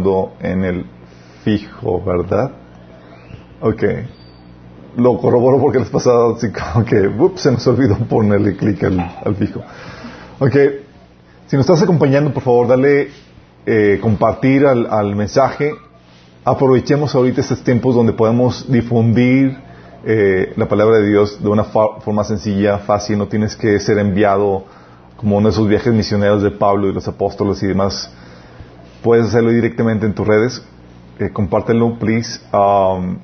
en el fijo, ¿verdad? Ok. Lo corroboro porque les pasado que ups, se nos olvidó ponerle clic al, fijo. Ok. Si nos estás acompañando, por favor, dale eh, compartir al, al, mensaje. Aprovechemos ahorita estos tiempos donde podemos difundir eh, la palabra de Dios de una forma sencilla, fácil. No tienes que ser enviado como uno de esos viajes misioneros de Pablo y los apóstoles y demás puedes hacerlo directamente en tus redes. Eh, compártelo, please. Um,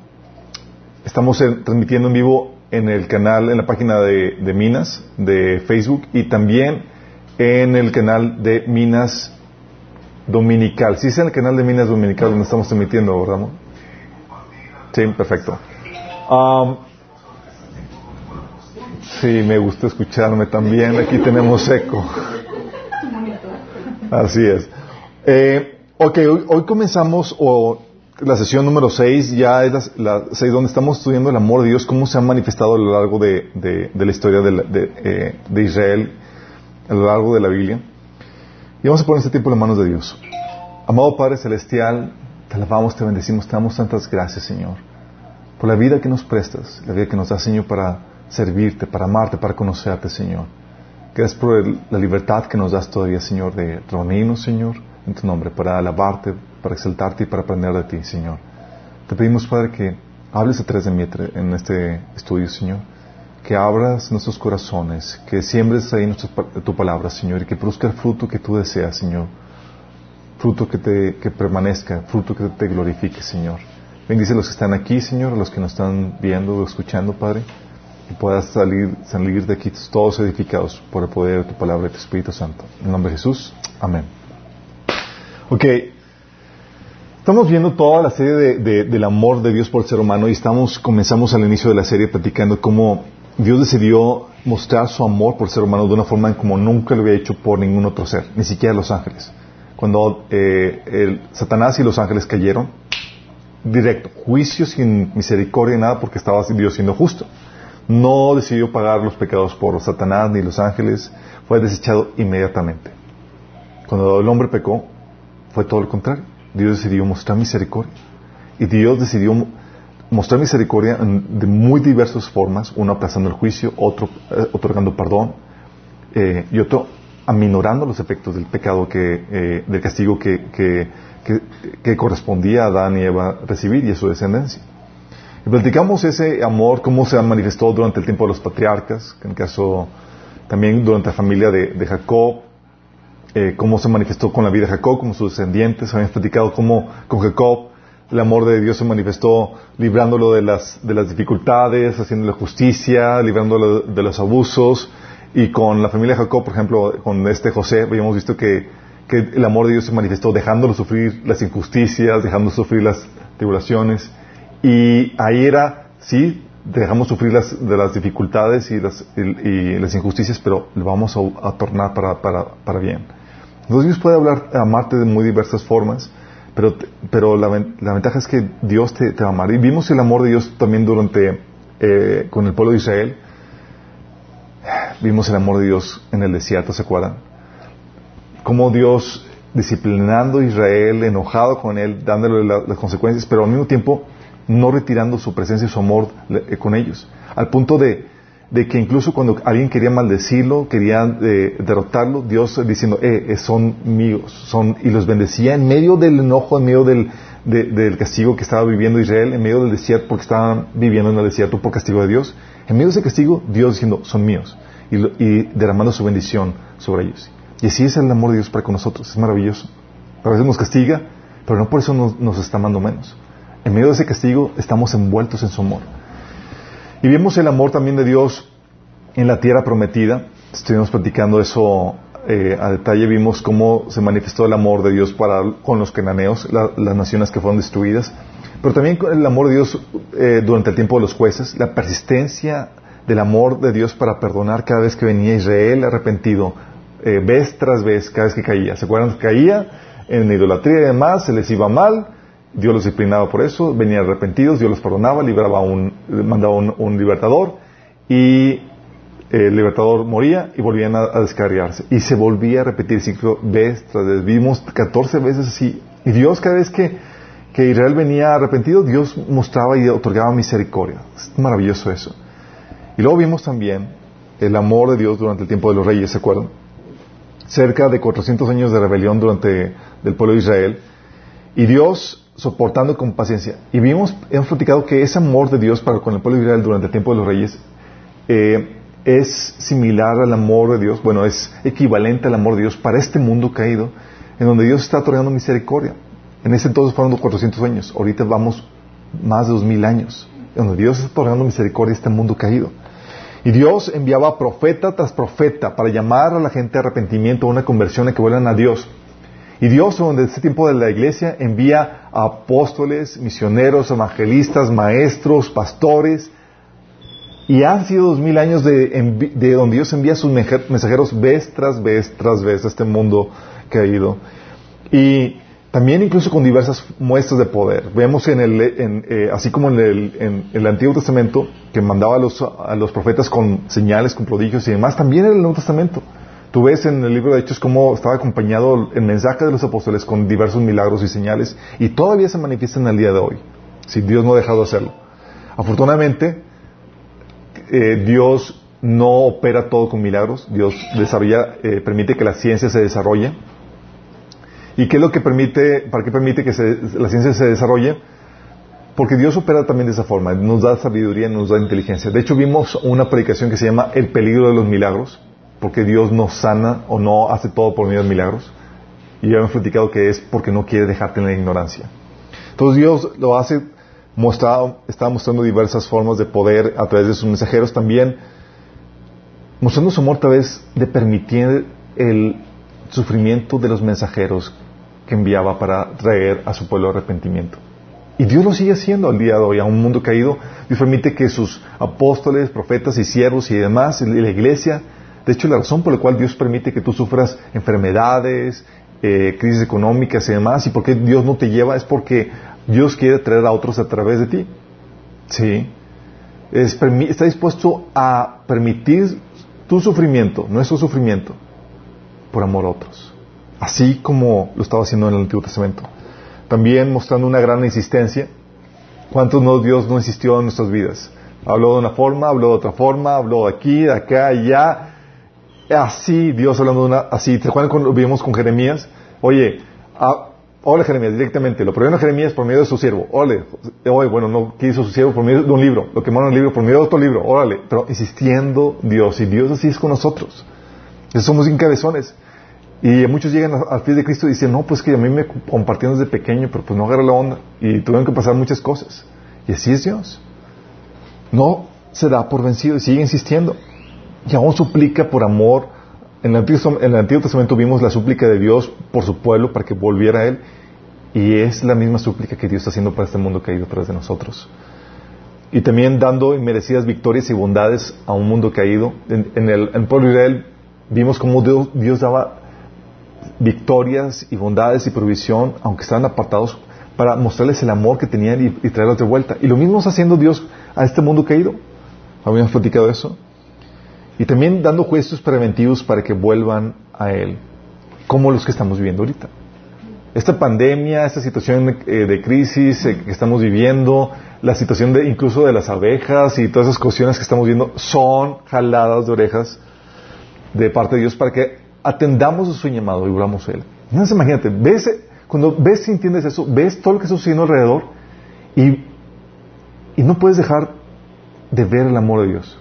estamos transmitiendo en vivo en el canal, en la página de, Minas, de Facebook, y también en el canal de Minas Dominical. Sí, es en el canal de Minas Dominical donde estamos transmitiendo, ¿verdad? Sí, perfecto. Um, sí, me gusta escucharme también. Aquí tenemos eco. Así es. Eh, ok, hoy, comenzamos la sesión número 6, ya es la, 6 donde estamos estudiando el amor de Dios, cómo se ha manifestado a lo largo de, la historia eh, de, Israel, a lo largo de la Biblia. Y vamos a poner este tiempo en las manos de Dios. Amado Padre Celestial, te alabamos, te bendecimos, te damos tantas gracias, Señor, por la vida que nos prestas, la vida que nos das, Señor, para servirte, para amarte, para conocerte, Señor. Gracias por la libertad que nos das todavía, Señor, de reunirnos, Señor en tu nombre, para alabarte, para exaltarte y para aprender de ti, Señor. Te pedimos, Padre, que hables a través de mí en este estudio, Señor. Que abras nuestros corazones, que siembres ahí tu palabra, Señor, y que produzca el fruto que tú deseas, Señor. Fruto que, te, que permanezca, fruto que te glorifique, Señor. Bendice a los que están aquí, Señor, a los que nos están viendo o escuchando, Padre, y puedas salir, salir de aquí todos edificados por el poder de tu palabra y tu Espíritu Santo. En nombre de Jesús, amén. Ok, estamos viendo toda la serie de, del amor de Dios por el ser humano y estamos, comenzamos al inicio de la serie platicando cómo Dios decidió mostrar su amor por el ser humano de una forma como nunca lo había hecho por ningún otro ser, ni siquiera los ángeles. Cuando eh, el, Satanás y los ángeles cayeron, directo, juicio sin misericordia, nada, porque estaba Dios siendo justo. No decidió pagar los pecados por Satanás ni los ángeles, fue desechado inmediatamente. Cuando el hombre pecó, fue todo lo contrario. Dios decidió mostrar misericordia. Y Dios decidió mostrar misericordia de muy diversas formas, uno aplazando el juicio, otro eh, otorgando perdón, eh, y otro aminorando los efectos del pecado que, eh, del castigo que, que, correspondía a Adán y Eva recibir y a su descendencia. Y platicamos ese amor, cómo se manifestó durante el tiempo de los patriarcas, en el caso también durante la familia de, de Jacob, eh, cómo se manifestó con la vida de Jacob, como sus descendientes. Habíamos platicado cómo con Jacob el amor de Dios se manifestó librándolo de las, de las dificultades, haciéndole justicia, librándolo de los abusos. Y con la familia de Jacob, por ejemplo, con este José, habíamos visto que, el amor de Dios se manifestó dejándolo sufrir las injusticias, dejándolo sufrir las tribulaciones. Y ahí era, sí, dejamos sufrir las, de las dificultades y las, y, las injusticias, pero lo vamos a, tornar para, para, para bien. Dios puede hablar, amarte de muy diversas formas, pero, pero la, ventaja es que Dios te, va a amar. Y vimos el amor de Dios también durante, eh, con el pueblo de Israel. Vimos el amor de Dios en el desierto, ¿se acuerdan? Cómo Dios disciplinando a Israel, enojado con él, dándole las consecuencias, pero al mismo tiempo no retirando su presencia y su amor con ellos. Al punto de, de que incluso cuando alguien quería maldecirlo, quería eh, derrotarlo, Dios diciendo, eh, eh, son míos, son, y los bendecía en medio del enojo, en medio del, del castigo que estaba viviendo Israel, en medio del desierto, porque estaban viviendo en el desierto por castigo de Dios. En medio de ese castigo, Dios diciendo, son míos, y, y derramando su bendición sobre ellos. Y así es el amor de Dios para con nosotros, es maravilloso. A veces nos castiga, pero no por eso nos, nos está amando menos. En medio de ese castigo, estamos envueltos en su amor. Y vimos el amor también de Dios en la tierra prometida. Estuvimos platicando eso eh, a detalle. Vimos cómo se manifestó el amor de Dios para, con los cananeos, las naciones que fueron destruidas. Pero también el amor de Dios eh, durante el tiempo de los jueces, la persistencia del amor de Dios para perdonar cada vez que venía Israel arrepentido, eh, vez tras vez, cada vez que caía. ¿Se acuerdan caía en idolatría y demás? Se les iba mal, Dios los disciplinaba por eso, venían arrepentidos, Dios los perdonaba, libraba un, mandaba un, libertador y el libertador moría y volvían a, descarriarse. Y se volvía a repetir el ciclo vez tras vez. Vimos 14 veces así Y Dios cada vez que, que Israel venía arrepentido, Dios mostraba y otorgaba misericordia. Es maravilloso eso. Y luego vimos también el amor de Dios durante el tiempo de los reyes, ¿se acuerdan? Cerca de 400 años de rebelión durante el pueblo de Israel. Y Dios soportando con paciencia. Y vimos, hemos platicado que ese amor de Dios para con el pueblo de Israel durante el tiempo de los reyes eh, es similar al amor de Dios, bueno, es equivalente al amor de Dios para este mundo caído, en donde Dios está otorgando misericordia. En ese entonces fueron 400 años, ahorita vamos más de 2000 años, en donde Dios está otorgando misericordia a este mundo caído. Y Dios enviaba profeta tras profeta para llamar a la gente a arrepentimiento, a una conversión, a que vuelvan a Dios. Y Dios, en este tiempo de la iglesia, envía apóstoles, misioneros, evangelistas, maestros, pastores. Y han sido dos mil años de, donde Dios envía sus mensajeros vez tras vez tras vez a este mundo caído. Y también incluso con diversas muestras de poder. Vemos en el, eh, así como en el, en el, Antiguo Testamento, que mandaba a los, a los profetas con señales, con prodigios y demás, también en el Nuevo Testamento. Tú ves en el libro de Hechos cómo estaba acompañado el mensaje de los apóstoles con diversos milagros y señales y todavía se manifiestan el día de hoy, si Dios no ha dejado de hacerlo. Afortunadamente, eh, Dios no opera todo con milagros, Dios desarrolla, eh, permite que la ciencia se desarrolle. ¿Y qué es lo que permite, para qué permite que la ciencia se desarrolle? Porque Dios opera también de esa forma, nos da sabiduría, nos da inteligencia. De hecho, vimos una predicación que se llama El peligro de los milagros, porque Dios no sana o no hace todo por medio de milagros. Y ya hemos platicado que es porque no quiere dejarte en la ignorancia. Entonces Dios lo hace, mostrado, está mostrando diversas formas de poder a través de sus mensajeros también, mostrando su amor a través de permitir el sufrimiento de los mensajeros que enviaba para traer a su pueblo arrepentimiento. Y Dios lo sigue haciendo al día de hoy, a un mundo caído. Dios permite que sus apóstoles, profetas y siervos y demás, y la iglesia, de hecho, la razón por la cual Dios permite que tú sufras enfermedades, eh, crisis económicas y demás, y por qué Dios no te lleva, es porque Dios quiere traer a otros a través de ti. Sí. está dispuesto a permitir tu sufrimiento, nuestro sufrimiento, por amor a otros. Así como lo estaba haciendo en el Antiguo Testamento. También mostrando una gran insistencia. ¿Cuántos no Dios no insistió en nuestras vidas? Habló de una forma, habló de otra forma, habló de aquí, de acá, allá así Dios hablando de una, así, ¿te acuerdan cuando vimos con Jeremías? Oye, ah, hola Jeremías, directamente, lo a Jeremías por medio de su siervo, órale, oye, bueno, no quiso su siervo por medio de un libro, lo quemaron el libro por medio de otro libro, órale, pero insistiendo Dios, y Dios así es con nosotros, Esos somos incabezones, y muchos llegan al pie de Cristo y dicen, no, pues que a mí me compartieron desde pequeño, pero pues no agarra la onda, y tuvieron que pasar muchas cosas, y así es Dios, no se da por vencido y sigue insistiendo y aún suplica por amor. En el, Antiguo, en el Antiguo Testamento vimos la súplica de Dios por su pueblo para que volviera a Él. Y es la misma súplica que Dios está haciendo para este mundo caído tras de nosotros. Y también dando inmerecidas victorias y bondades a un mundo caído. En, el, pueblo de Israel vimos cómo Dios, daba victorias y bondades y provisión, aunque estaban apartados, para mostrarles el amor que tenían y, y traerlos de vuelta. Y lo mismo está haciendo Dios a este mundo caído. Habíamos platicado eso. Y también dando juicios preventivos para que vuelvan a Él, como los que estamos viviendo ahorita. Esta pandemia, esta situación eh, de crisis eh, que estamos viviendo, la situación de incluso de las abejas y todas esas cuestiones que estamos viendo son jaladas de orejas de parte de Dios para que atendamos a su llamado y volvamos a Él. No imagínate, ves, cuando ves y entiendes eso, ves todo lo que está sucediendo alrededor y, y no puedes dejar de ver el amor de Dios.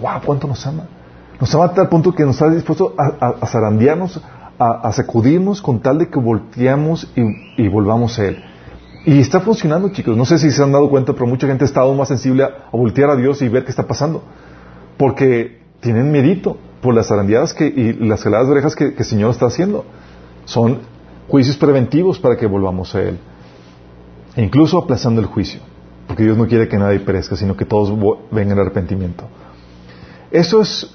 ¡Wow! ¿Cuánto nos ama? Nos ama a tal punto que nos está dispuesto a, zarandearnos, a, sacudirnos con tal de que volteamos y, volvamos a Él. Y está funcionando, chicos. No sé si se han dado cuenta, pero mucha gente está aún más sensible a, voltear a Dios y ver qué está pasando. Porque tienen mérito por las zarandeadas que, y las heladas de orejas que, que el Señor está haciendo. Son juicios preventivos para que volvamos a Él. E incluso aplazando el juicio. Porque Dios no quiere que nadie perezca, sino que todos vengan al arrepentimiento. Eso es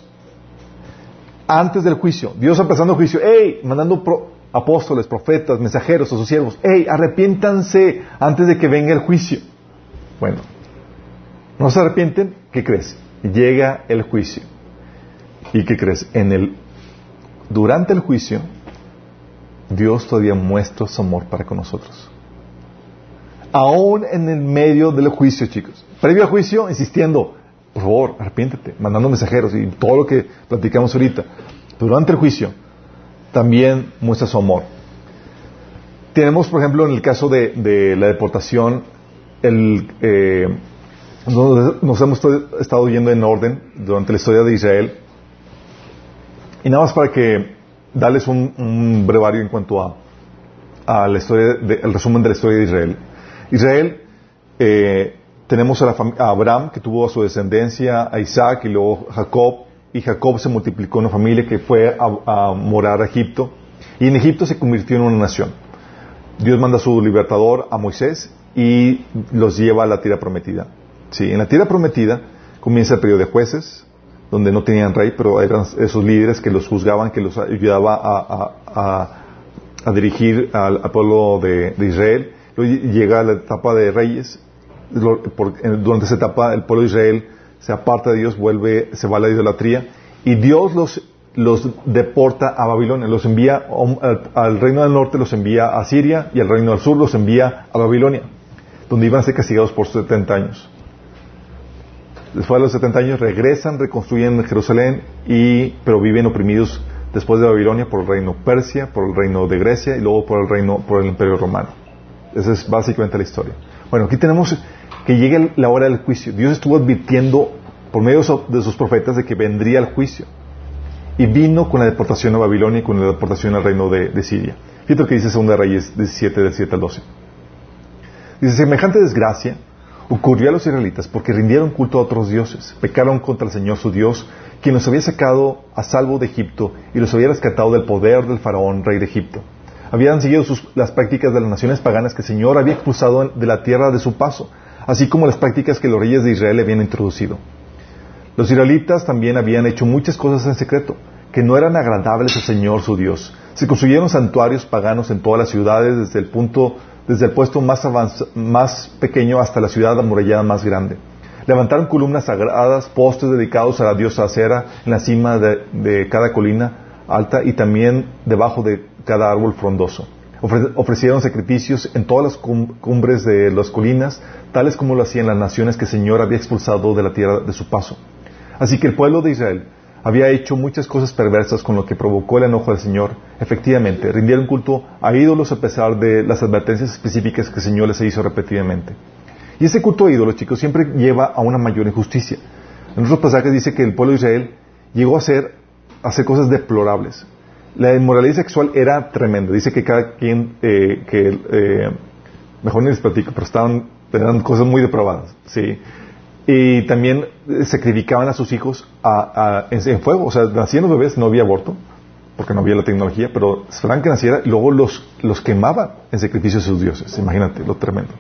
antes del juicio. Dios empezando el juicio. ¡Ey! Mandando apóstoles, profetas, mensajeros a sus siervos. ¡Ey! Arrepiéntanse antes de que venga el juicio. Bueno, no se arrepienten, ¿qué crees? Llega el juicio. ¿Y qué crees? En el, durante el juicio, Dios todavía muestra su amor para con nosotros. Aún en el medio del juicio, chicos. Previo al juicio, insistiendo, por favor, arrepiéntete, mandando mensajeros y todo lo que platicamos ahorita. Durante el juicio, también muestra su amor. Tenemos, por ejemplo, en el caso de, la deportación, el, eh, nos hemos estado yendo en orden durante la historia de Israel. Y nada más para que darles un, brevario en cuanto a, a la historia, el resumen de la historia de Israel. Israel, eh, tenemos a, Abraham, que tuvo a su descendencia, a Isaac y luego Jacob, y Jacob se multiplicó en una familia que fue a, a morar a Egipto, y en Egipto se convirtió en una nación. Dios manda a su libertador, a Moisés, y los lleva a la tierra prometida. Sí, en la tierra prometida comienza el periodo de jueces, donde no tenían rey, pero eran esos líderes que los juzgaban, que los ayudaba a, dirigir al, pueblo de, Israel. Luego llega la etapa de reyes. Durante esa etapa el pueblo de Israel se aparta de Dios, vuelve, se va a la idolatría y Dios los, los deporta a Babilonia, los envía al, al reino del norte, los envía a Siria y al reino del sur los envía a Babilonia, donde iban a ser castigados por 70 años después de los 70 años regresan, reconstruyen Jerusalén, y, pero viven oprimidos después de Babilonia por el reino Persia, por el reino de Grecia y luego por el reino, por el imperio romano. Esa es básicamente la historia. Bueno, aquí tenemos que llegue la hora del juicio. Dios estuvo advirtiendo por medio de sus profetas de que vendría el juicio. Y vino con la deportación a Babilonia y con la deportación al reino de, Siria. Fíjate lo que dice 2 Reyes 17, del 7 al 12. Dice, semejante desgracia ocurrió a los israelitas porque rindieron culto a otros dioses, pecaron contra el Señor su Dios, quien los había sacado a salvo de Egipto y los había rescatado del poder del faraón, rey de Egipto. Habían seguido las prácticas de las naciones paganas que el Señor había expulsado de la tierra de su paso, así como las prácticas que los reyes de Israel habían introducido. Los israelitas también habían hecho muchas cosas en secreto, que no eran agradables al Señor su Dios. Se construyeron santuarios paganos en todas las ciudades desde el punto desde el puesto más, más pequeño hasta la ciudad amurallada más grande. Levantaron columnas sagradas, postes dedicados a la diosa Acera en la cima de, cada colina alta y también debajo de cada árbol frondoso. ofrecieron sacrificios en todas las cumbres de las colinas, tales como lo hacían las naciones que el Señor había expulsado de la tierra de su paso. Así que el pueblo de Israel había hecho muchas cosas perversas con lo que provocó el enojo del Señor. Efectivamente, rindieron culto a ídolos a pesar de las advertencias específicas que el Señor les hizo repetidamente. Y ese culto a ídolos, chicos, siempre lleva a una mayor injusticia. En otros pasajes dice que el pueblo de Israel llegó a hacer, hacer cosas deplorables. La inmoralidad sexual era tremenda. Dice que cada quien, eh, que, eh, mejor ni les platico, pero estaban, eran cosas muy depravadas, ¿sí? Y también sacrificaban a sus hijos en, fuego. O sea, nacían los bebés, no había aborto, porque no había la tecnología, pero esperaban que naciera y luego los, los quemaban en sacrificio a sus dioses. Imagínate lo tremendo.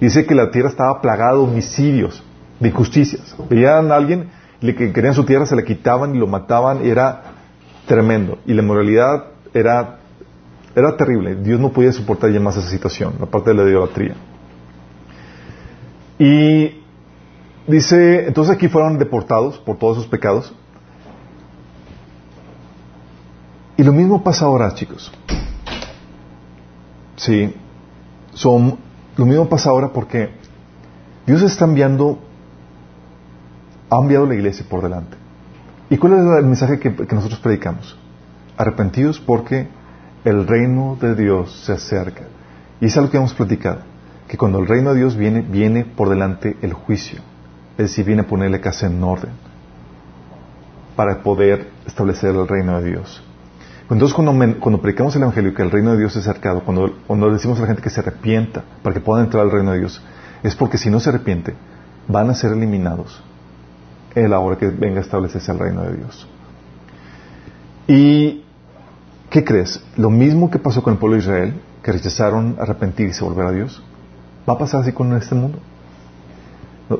Y dice que la tierra estaba plagada de homicidios, de injusticias. Veían a alguien le que querían su tierra, se la quitaban y lo mataban, y era tremendo. Y la moralidad era, era terrible. Dios no podía soportar ya más esa situación, la parte de la idolatría. Y Dice, entonces aquí fueron deportados por todos sus pecados. Y lo mismo pasa ahora, chicos. Sí. Son, lo mismo pasa ahora porque Dios está enviando, ha enviado la iglesia por delante. ¿Y cuál es el mensaje que, nosotros predicamos? Arrepentidos porque el reino de Dios se acerca. Y es algo que hemos platicado, que cuando el reino de Dios viene, viene por delante el juicio es decir, viene a ponerle casa en orden para poder establecer el reino de Dios. Entonces, cuando, predicamos el Evangelio que el reino de Dios es cercado, cuando, cuando decimos a la gente que se arrepienta para que puedan entrar al reino de Dios, es porque si no se arrepiente, van a ser eliminados en la hora que venga a establecerse el reino de Dios. ¿Y qué crees? Lo mismo que pasó con el pueblo de Israel, que rechazaron arrepentirse y volver a Dios, va a pasar así con este mundo.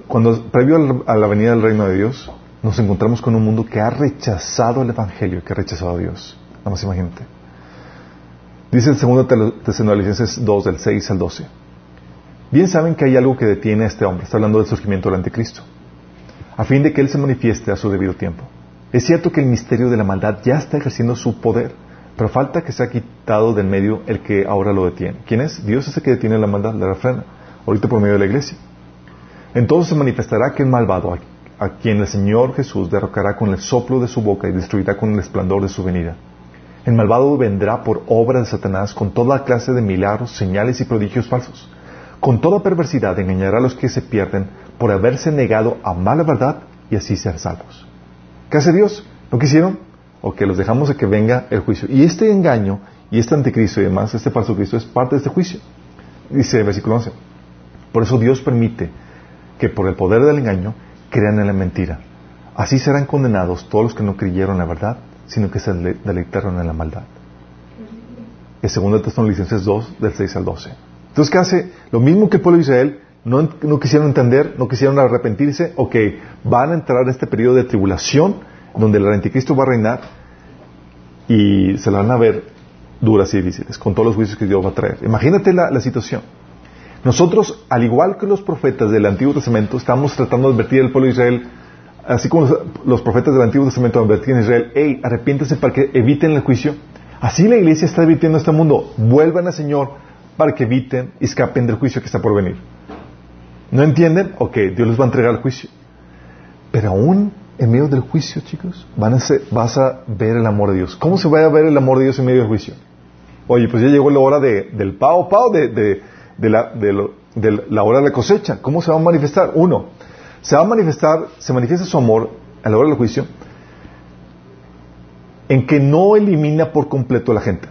Cuando, previo a la venida del reino de Dios, nos encontramos con un mundo que ha rechazado el Evangelio, que ha rechazado a Dios. Nada más imagínate. Dice el segundo Tesalonicenses 2, del 6 al 12. Bien saben que hay algo que detiene a este hombre, está hablando del surgimiento del anticristo, a fin de que él se manifieste a su debido tiempo. Es cierto que el misterio de la maldad ya está ejerciendo su poder, Pero falta que sea quitado del medio el que ahora lo detiene. ¿Quién es? Dios es el que detiene la maldad, la refrena. Ahorita por medio de la iglesia. Entonces se manifestará aquel malvado a quien el Señor Jesús derrocará con el soplo de su boca y destruirá con el esplendor de su venida. El malvado vendrá por obra de Satanás con toda clase de milagros, señales y prodigios falsos. Con toda perversidad engañará a los que se pierden por haberse negado a mala verdad y así ser salvos. ¿Qué hace Dios? ¿No quisieron? o que los dejamos de que venga el juicio. Y este engaño y este anticristo y demás, este falso Cristo, es parte de este juicio. Dice el versículo 11. Por eso Dios permite que por el poder del engaño crean en la mentira. Así serán condenados todos los que no creyeron en la verdad, sino que se deleitaron en la maldad. El segundo Tesalonicenses 2, del 6 al 12. Entonces, ¿qué hace? Lo mismo que el pueblo de Israel, no, quisieron entender, no quisieron arrepentirse, o que van a entrar en este periodo de tribulación, donde el anticristo va a reinar y se la van a ver duras y difíciles, con todos los juicios que Dios va a traer. Imagínate la, situación. Nosotros, al igual que los profetas del Antiguo Testamento, estamos tratando de advertir al pueblo de Israel, así como los, profetas del Antiguo Testamento advertían a Israel, hey, arrepiéntense para que eviten el juicio. Así la iglesia está advirtiendo a este mundo, vuelvan al Señor para que eviten y escapen del juicio que está por venir. ¿No entienden? Ok, Dios les va a entregar el juicio. Pero aún en medio del juicio, chicos, van a vas a ver el amor de Dios. ¿Cómo se va a ver el amor de Dios en medio del juicio? Oye, pues ya llegó la hora del pao, pao, de, de, la, de, la hora de la cosecha. ¿Cómo se va a manifestar? Uno, se va a manifestar, se manifiesta su amor a la hora del juicio en que no elimina por completo a la gente.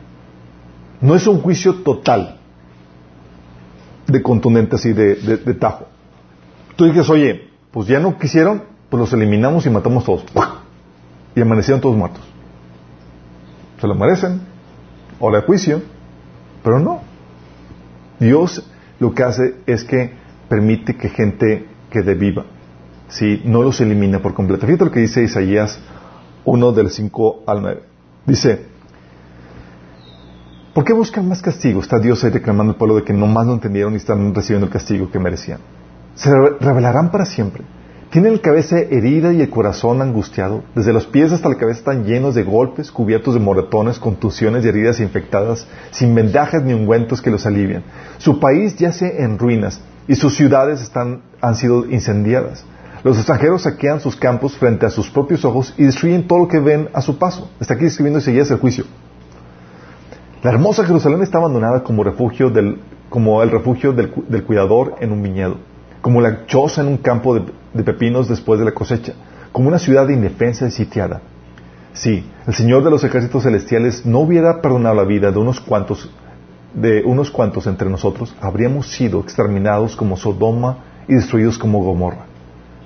No es un juicio total, de contundente así, de, de tajo. Tú dices, oye, pues ya no quisieron, pues los eliminamos y matamos todos. Y amanecieron todos muertos. Se lo merecen. Hora de juicio. Pero no. Dios lo que hace es que permite que gente quede viva. Si no los elimina por completo. Fíjate lo que dice Isaías 1 del 5 al 9. Dice, ¿por qué buscan más castigo? Está Dios ahí reclamando al pueblo de que no más lo entendieron y están recibiendo el castigo que merecían. Se revelarán para siempre. Tienen la cabeza herida y el corazón angustiado. Desde los pies hasta la cabeza están llenos de golpes, cubiertos de moretones, contusiones y heridas infectadas, sin vendajes ni ungüentos que los alivien. Su país yace en ruinas y sus ciudades están, han sido incendiadas. Los extranjeros saquean sus campos frente a sus propios ojos y destruyen todo lo que ven a su paso. Está aquí escribiendo Isaías el juicio. La hermosa Jerusalén está abandonada como refugio del, como el refugio del cuidador en un viñedo como la choza en un campo de, pepinos después de la cosecha, como una ciudad indefensa y sitiada. Si el Señor de los ejércitos celestiales no hubiera perdonado la vida de unos cuantos, de unos cuantos entre nosotros, habríamos sido exterminados como Sodoma y destruidos como Gomorra.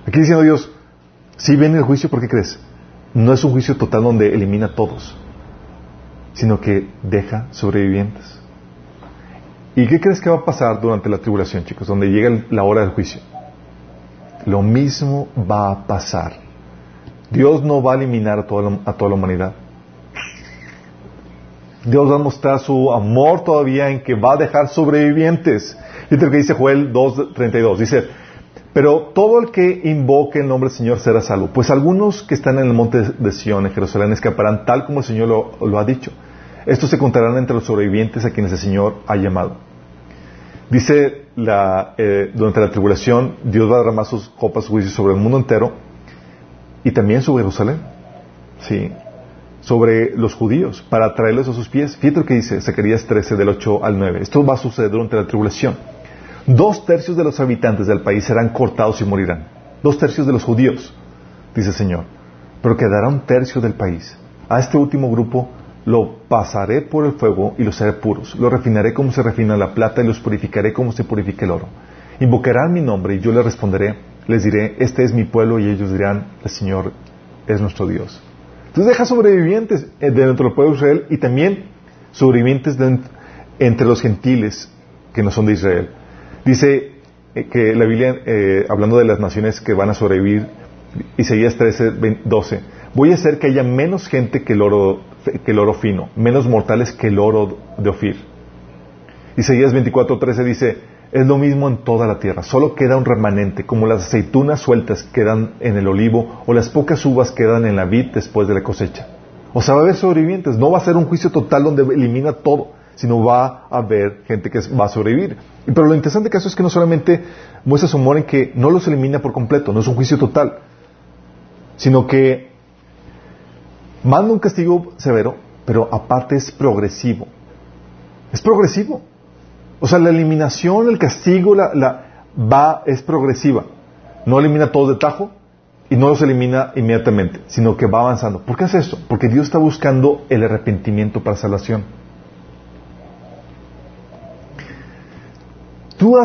Aquí diciendo Dios, si viene el juicio, ¿por qué crees? No es un juicio total donde elimina a todos, sino que deja sobrevivientes. ¿Y qué crees que va a pasar durante la tribulación, chicos? Donde llega la hora del juicio. Lo mismo va a pasar. Dios no va a eliminar a toda la, humanidad. Dios va a mostrar su amor todavía en que va a dejar sobrevivientes. Fíjate lo que dice Joel 2.32. Dice, pero todo el que invoque el nombre del Señor será salvo. Pues algunos que están en el monte de Sion, en Jerusalén, escaparán tal como el Señor lo ha dicho. Estos se contarán entre los sobrevivientes a quienes el Señor ha llamado. Dice la, eh, durante la tribulación, Dios va a derramar sus copas juicios sobre el mundo entero y también sobre Jerusalén. Sí. Sobre los judíos, para traerlos a sus pies. Fíjate lo que dice Zacarías 13, del 8 al 9. Esto va a suceder durante la tribulación. Dos tercios de los habitantes del país serán cortados y morirán. Dos tercios de los judíos, dice el Señor. Pero quedará un tercio del país. A este último grupo lo pasaré por el fuego y los haré puros. Los refinaré como se refina la plata y los purificaré como se purifica el oro. Invocarán mi nombre y yo les responderé. Les diré, este es mi pueblo y ellos dirán, el Señor es nuestro Dios. Entonces deja sobrevivientes eh, dentro del pueblo de Israel y también sobrevivientes entre los gentiles que no son de Israel. Dice eh, que la Biblia, eh, hablando de las naciones que van a sobrevivir, Isaías 13, 12, voy a hacer que haya menos gente que el oro que el oro fino, menos mortales que el oro de Ofir. Isaías 24:13 dice, es lo mismo en toda la tierra, solo queda un remanente, como las aceitunas sueltas quedan en el olivo o las pocas uvas quedan en la vid después de la cosecha. O sea, va a haber sobrevivientes. No va a ser un juicio total donde elimina todo, sino va a haber gente que va a sobrevivir. Pero lo interesante caso es que no solamente muestra su amor en que no los elimina por completo, no es un juicio total, sino que manda un castigo severo, pero aparte es progresivo. Es progresivo. O sea, la eliminación, el castigo, la, la va, es progresiva. No elimina todo de tajo y no los elimina inmediatamente, sino que va avanzando. ¿Por qué hace esto? Porque Dios está buscando el arrepentimiento para salvación. Tú.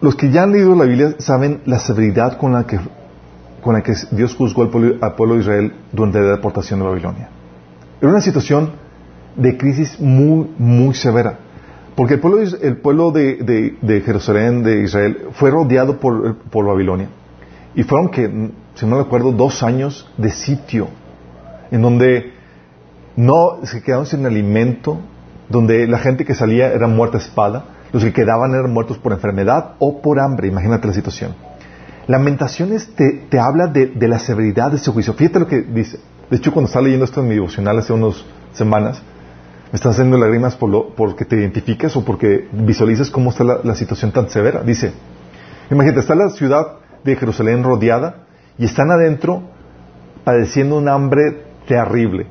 Los que ya han leído la Biblia saben la severidad con la que, con la que Dios juzgó al pueblo, de Israel durante la deportación de Babilonia. Era una situación de crisis muy, muy severa. Porque el pueblo, el pueblo de, Jerusalén, de Israel, fue rodeado por, por, Babilonia. Y fueron que, si no recuerdo, dos años de sitio, en donde no se quedaron sin alimento, donde la gente que salía era muerta a espada, los que quedaban eran muertos por enfermedad o por hambre. Imagínate la situación. Lamentaciones te, habla de, la severidad de ese juicio. Fíjate lo que dice. De hecho, cuando estaba leyendo esto en mi devocional hace unas semanas, me están haciendo lágrimas por lo, porque te identificas o porque visualizas cómo está la, situación tan severa. Dice, imagínate, está la ciudad de Jerusalén rodeada y están adentro padeciendo un hambre terrible.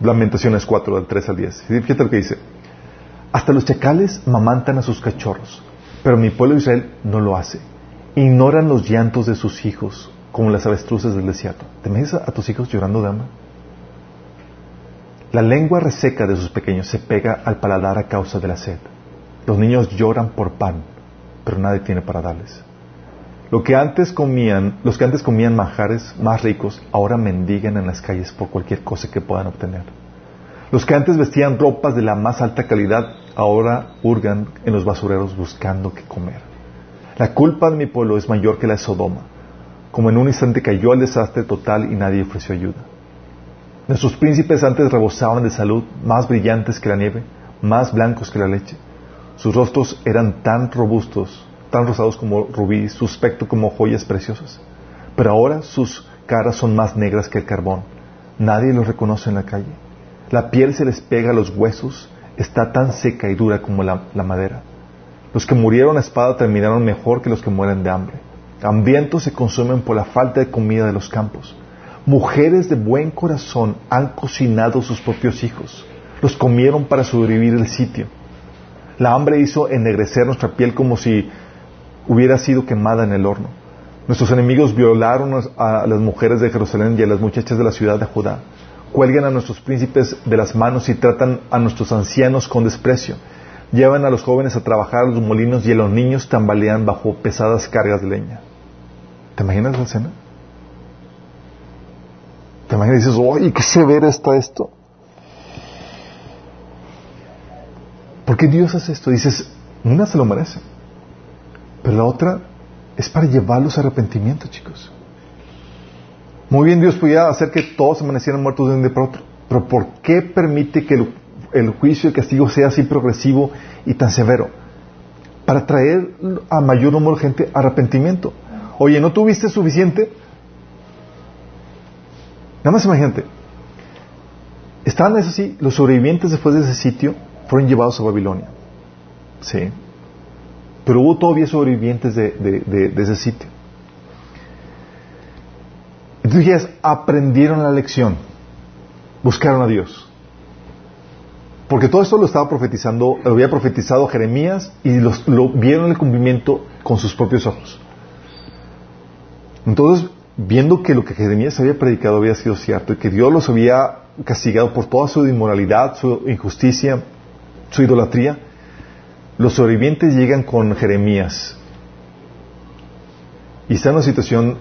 Lamentaciones 4, del 3 al 10. Fíjate lo que dice. Hasta los chacales mamantan a sus cachorros, pero mi pueblo Israel no lo hace. Ignoran los llantos de sus hijos, como las avestruces del desierto. ¿Te imaginas a tus hijos llorando de hambre? La lengua reseca de sus pequeños se pega al paladar a causa de la sed. Los niños lloran por pan, pero nadie tiene para darles. Lo que antes comían, los que antes comían manjares más ricos, ahora mendigan en las calles por cualquier cosa que puedan obtener. Los que antes vestían ropas de la más alta calidad, ahora hurgan en los basureros buscando qué comer. La culpa de mi pueblo es mayor que la de Sodoma, como en un instante cayó el desastre total y nadie ofreció ayuda. Nuestros príncipes antes rebosaban de salud, más brillantes que la nieve, más blancos que la leche. Sus rostros eran tan robustos, tan rosados como rubíes, su aspecto como joyas preciosas. Pero ahora sus caras son más negras que el carbón. Nadie los reconoce en la calle. La piel se les pega a los huesos, está tan seca y dura como la, la madera. Los que murieron a espada terminaron mejor que los que mueren de hambre. Hambrientos se consumen por la falta de comida de los campos. Mujeres de buen corazón han cocinado sus propios hijos. Los comieron para sobrevivir el sitio. La hambre hizo ennegrecer nuestra piel como si hubiera sido quemada en el horno. Nuestros enemigos violaron a las mujeres de Jerusalén y a las muchachas de la ciudad de Judá. Cuelgan a nuestros príncipes de las manos y tratan a nuestros ancianos con desprecio. Llevan a los jóvenes a trabajar a los molinos y a los niños tambalean bajo pesadas cargas de leña. ¿Te imaginas la escena? Te imaginas dices, oye, qué severo está esto. ¿Por qué Dios hace esto? Dices, una se lo merece. Pero la otra es para llevarlos a arrepentimiento, chicos. Muy bien, Dios podía hacer que todos amanecieran muertos de un día para otro. Pero ¿por qué permite que el, juicio y el castigo sea así progresivo y tan severo? Para traer a mayor número de gente arrepentimiento. Oye, ¿no tuviste suficiente? Nada más imagínate. Estaban, eso sí, los sobrevivientes después de ese sitio fueron llevados a Babilonia. Sí. Pero hubo todavía sobrevivientes de, ese sitio. Entonces aprendieron la lección. Buscaron a Dios. Porque todo esto lo estaba profetizando, lo había profetizado Jeremías y los, lo vieron el cumplimiento con sus propios ojos. Entonces viendo que lo que Jeremías había predicado había sido cierto y que Dios los había castigado por toda su inmoralidad, su injusticia, su idolatría, los sobrevivientes llegan con Jeremías y está en una situación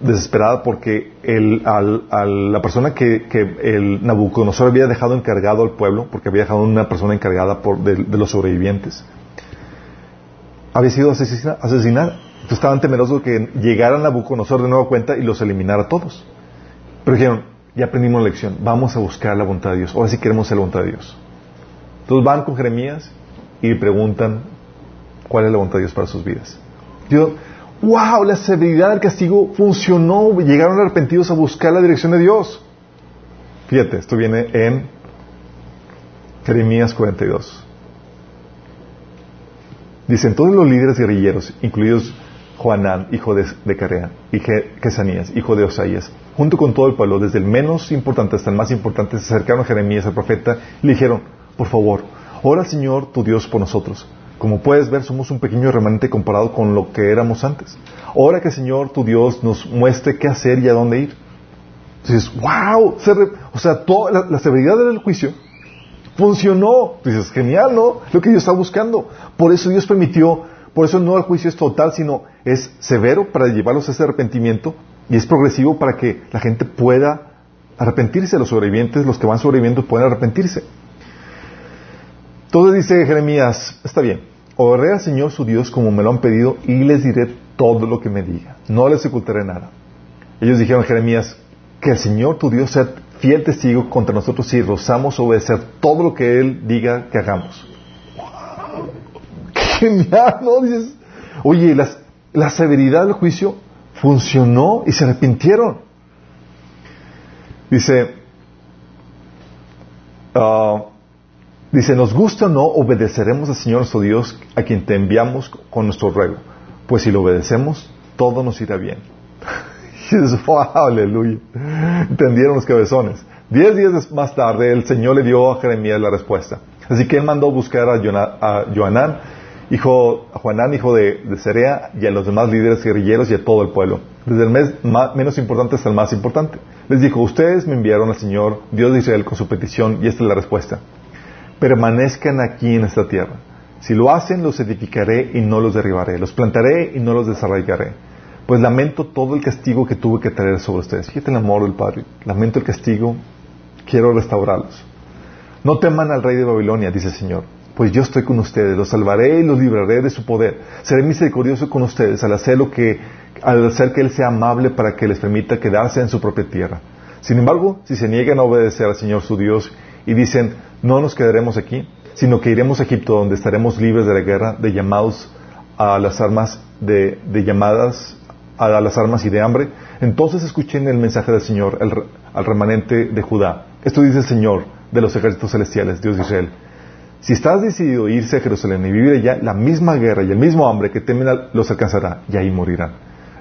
desesperada porque el, la persona que, el Nabucodonosor había dejado encargado al pueblo, porque había dejado una persona encargada por, de, los sobrevivientes, había sido asesinada estaban temerosos de que llegaran a Nabucodonosor de nueva cuenta y los eliminara a todos. Pero dijeron, ya aprendimos la lección, vamos a buscar la voluntad de Dios. Ahora sí queremos la voluntad de Dios. Entonces van con Jeremías y preguntan cuál es la voluntad de Dios para sus vidas. Yo, wow, la severidad del castigo funcionó, llegaron arrepentidos a buscar la dirección de Dios. Fíjate, esto viene en Jeremías 42. Dicen todos los líderes guerrilleros, incluidos Juanán, hijo de, de Carea, y Quesanías, hijo de Osaías, junto con todo el pueblo, desde el menos importante hasta el más importante, se acercaron a Jeremías, el profeta, y le dijeron, por favor, ora Señor tu Dios por nosotros. Como puedes ver, somos un pequeño remanente comparado con lo que éramos antes. Ora que el Señor tu Dios nos muestre qué hacer y a dónde ir. Dices, wow, o sea, toda la, severidad del juicio funcionó. Dices, genial, ¿no? Lo que Dios está buscando. Por eso Dios permitió, por eso no el juicio es total, sino es severo para llevarlos a ese arrepentimiento y es progresivo para que la gente pueda arrepentirse, los sobrevivientes, los que van sobreviviendo pueden arrepentirse. Entonces dice Jeremías, está bien, oraré al Señor su Dios como me lo han pedido y les diré todo lo que me diga, no les ocultaré nada. Ellos dijeron a Jeremías, que el Señor tu Dios sea fiel testigo contra nosotros si rozamos obedecer todo lo que Él diga que hagamos. Genial, ¿no? Dices, oye, la severidad del juicio funcionó y se arrepintieron. Dice, uh, dice, nos gusta o no, obedeceremos al Señor nuestro Dios a quien te enviamos con nuestro ruego. Pues si lo obedecemos, todo nos irá bien. dices, aleluya. Entendieron los cabezones. Diez días más tarde, el Señor le dio a Jeremías la respuesta. Así que él mandó buscar a, Joanán, hijo, a Juanán, hijo de, de Cerea, y a los demás líderes guerrilleros y a todo el pueblo, desde el mes menos importante hasta el más importante. Les dijo, ustedes me enviaron al Señor, Dios de Israel, con su petición, y esta es la respuesta. Permanezcan aquí en esta tierra. Si lo hacen, los edificaré y no los derribaré. Los plantaré y no los desarraigaré. Pues lamento todo el castigo que tuve que traer sobre ustedes. Fíjate el amor del Padre. Lamento el castigo. Quiero restaurarlos. No teman al rey de Babilonia, dice el Señor pues yo estoy con ustedes, los salvaré y los libraré de su poder. Seré misericordioso con ustedes al hacer que Él sea amable para que les permita quedarse en su propia tierra. Sin embargo, si se niegan a obedecer al Señor su Dios y dicen, no nos quedaremos aquí, sino que iremos a Egipto donde estaremos libres de la guerra, de llamados a las armas, de, llamadas a las armas y de hambre, entonces escuchen el mensaje del Señor al remanente de Judá. Esto dice el Señor de los ejércitos celestiales, Dios de Israel. Si estás decidido a irse a Jerusalén y vivir allá, la misma guerra y el mismo hambre que temen los alcanzará y ahí morirán.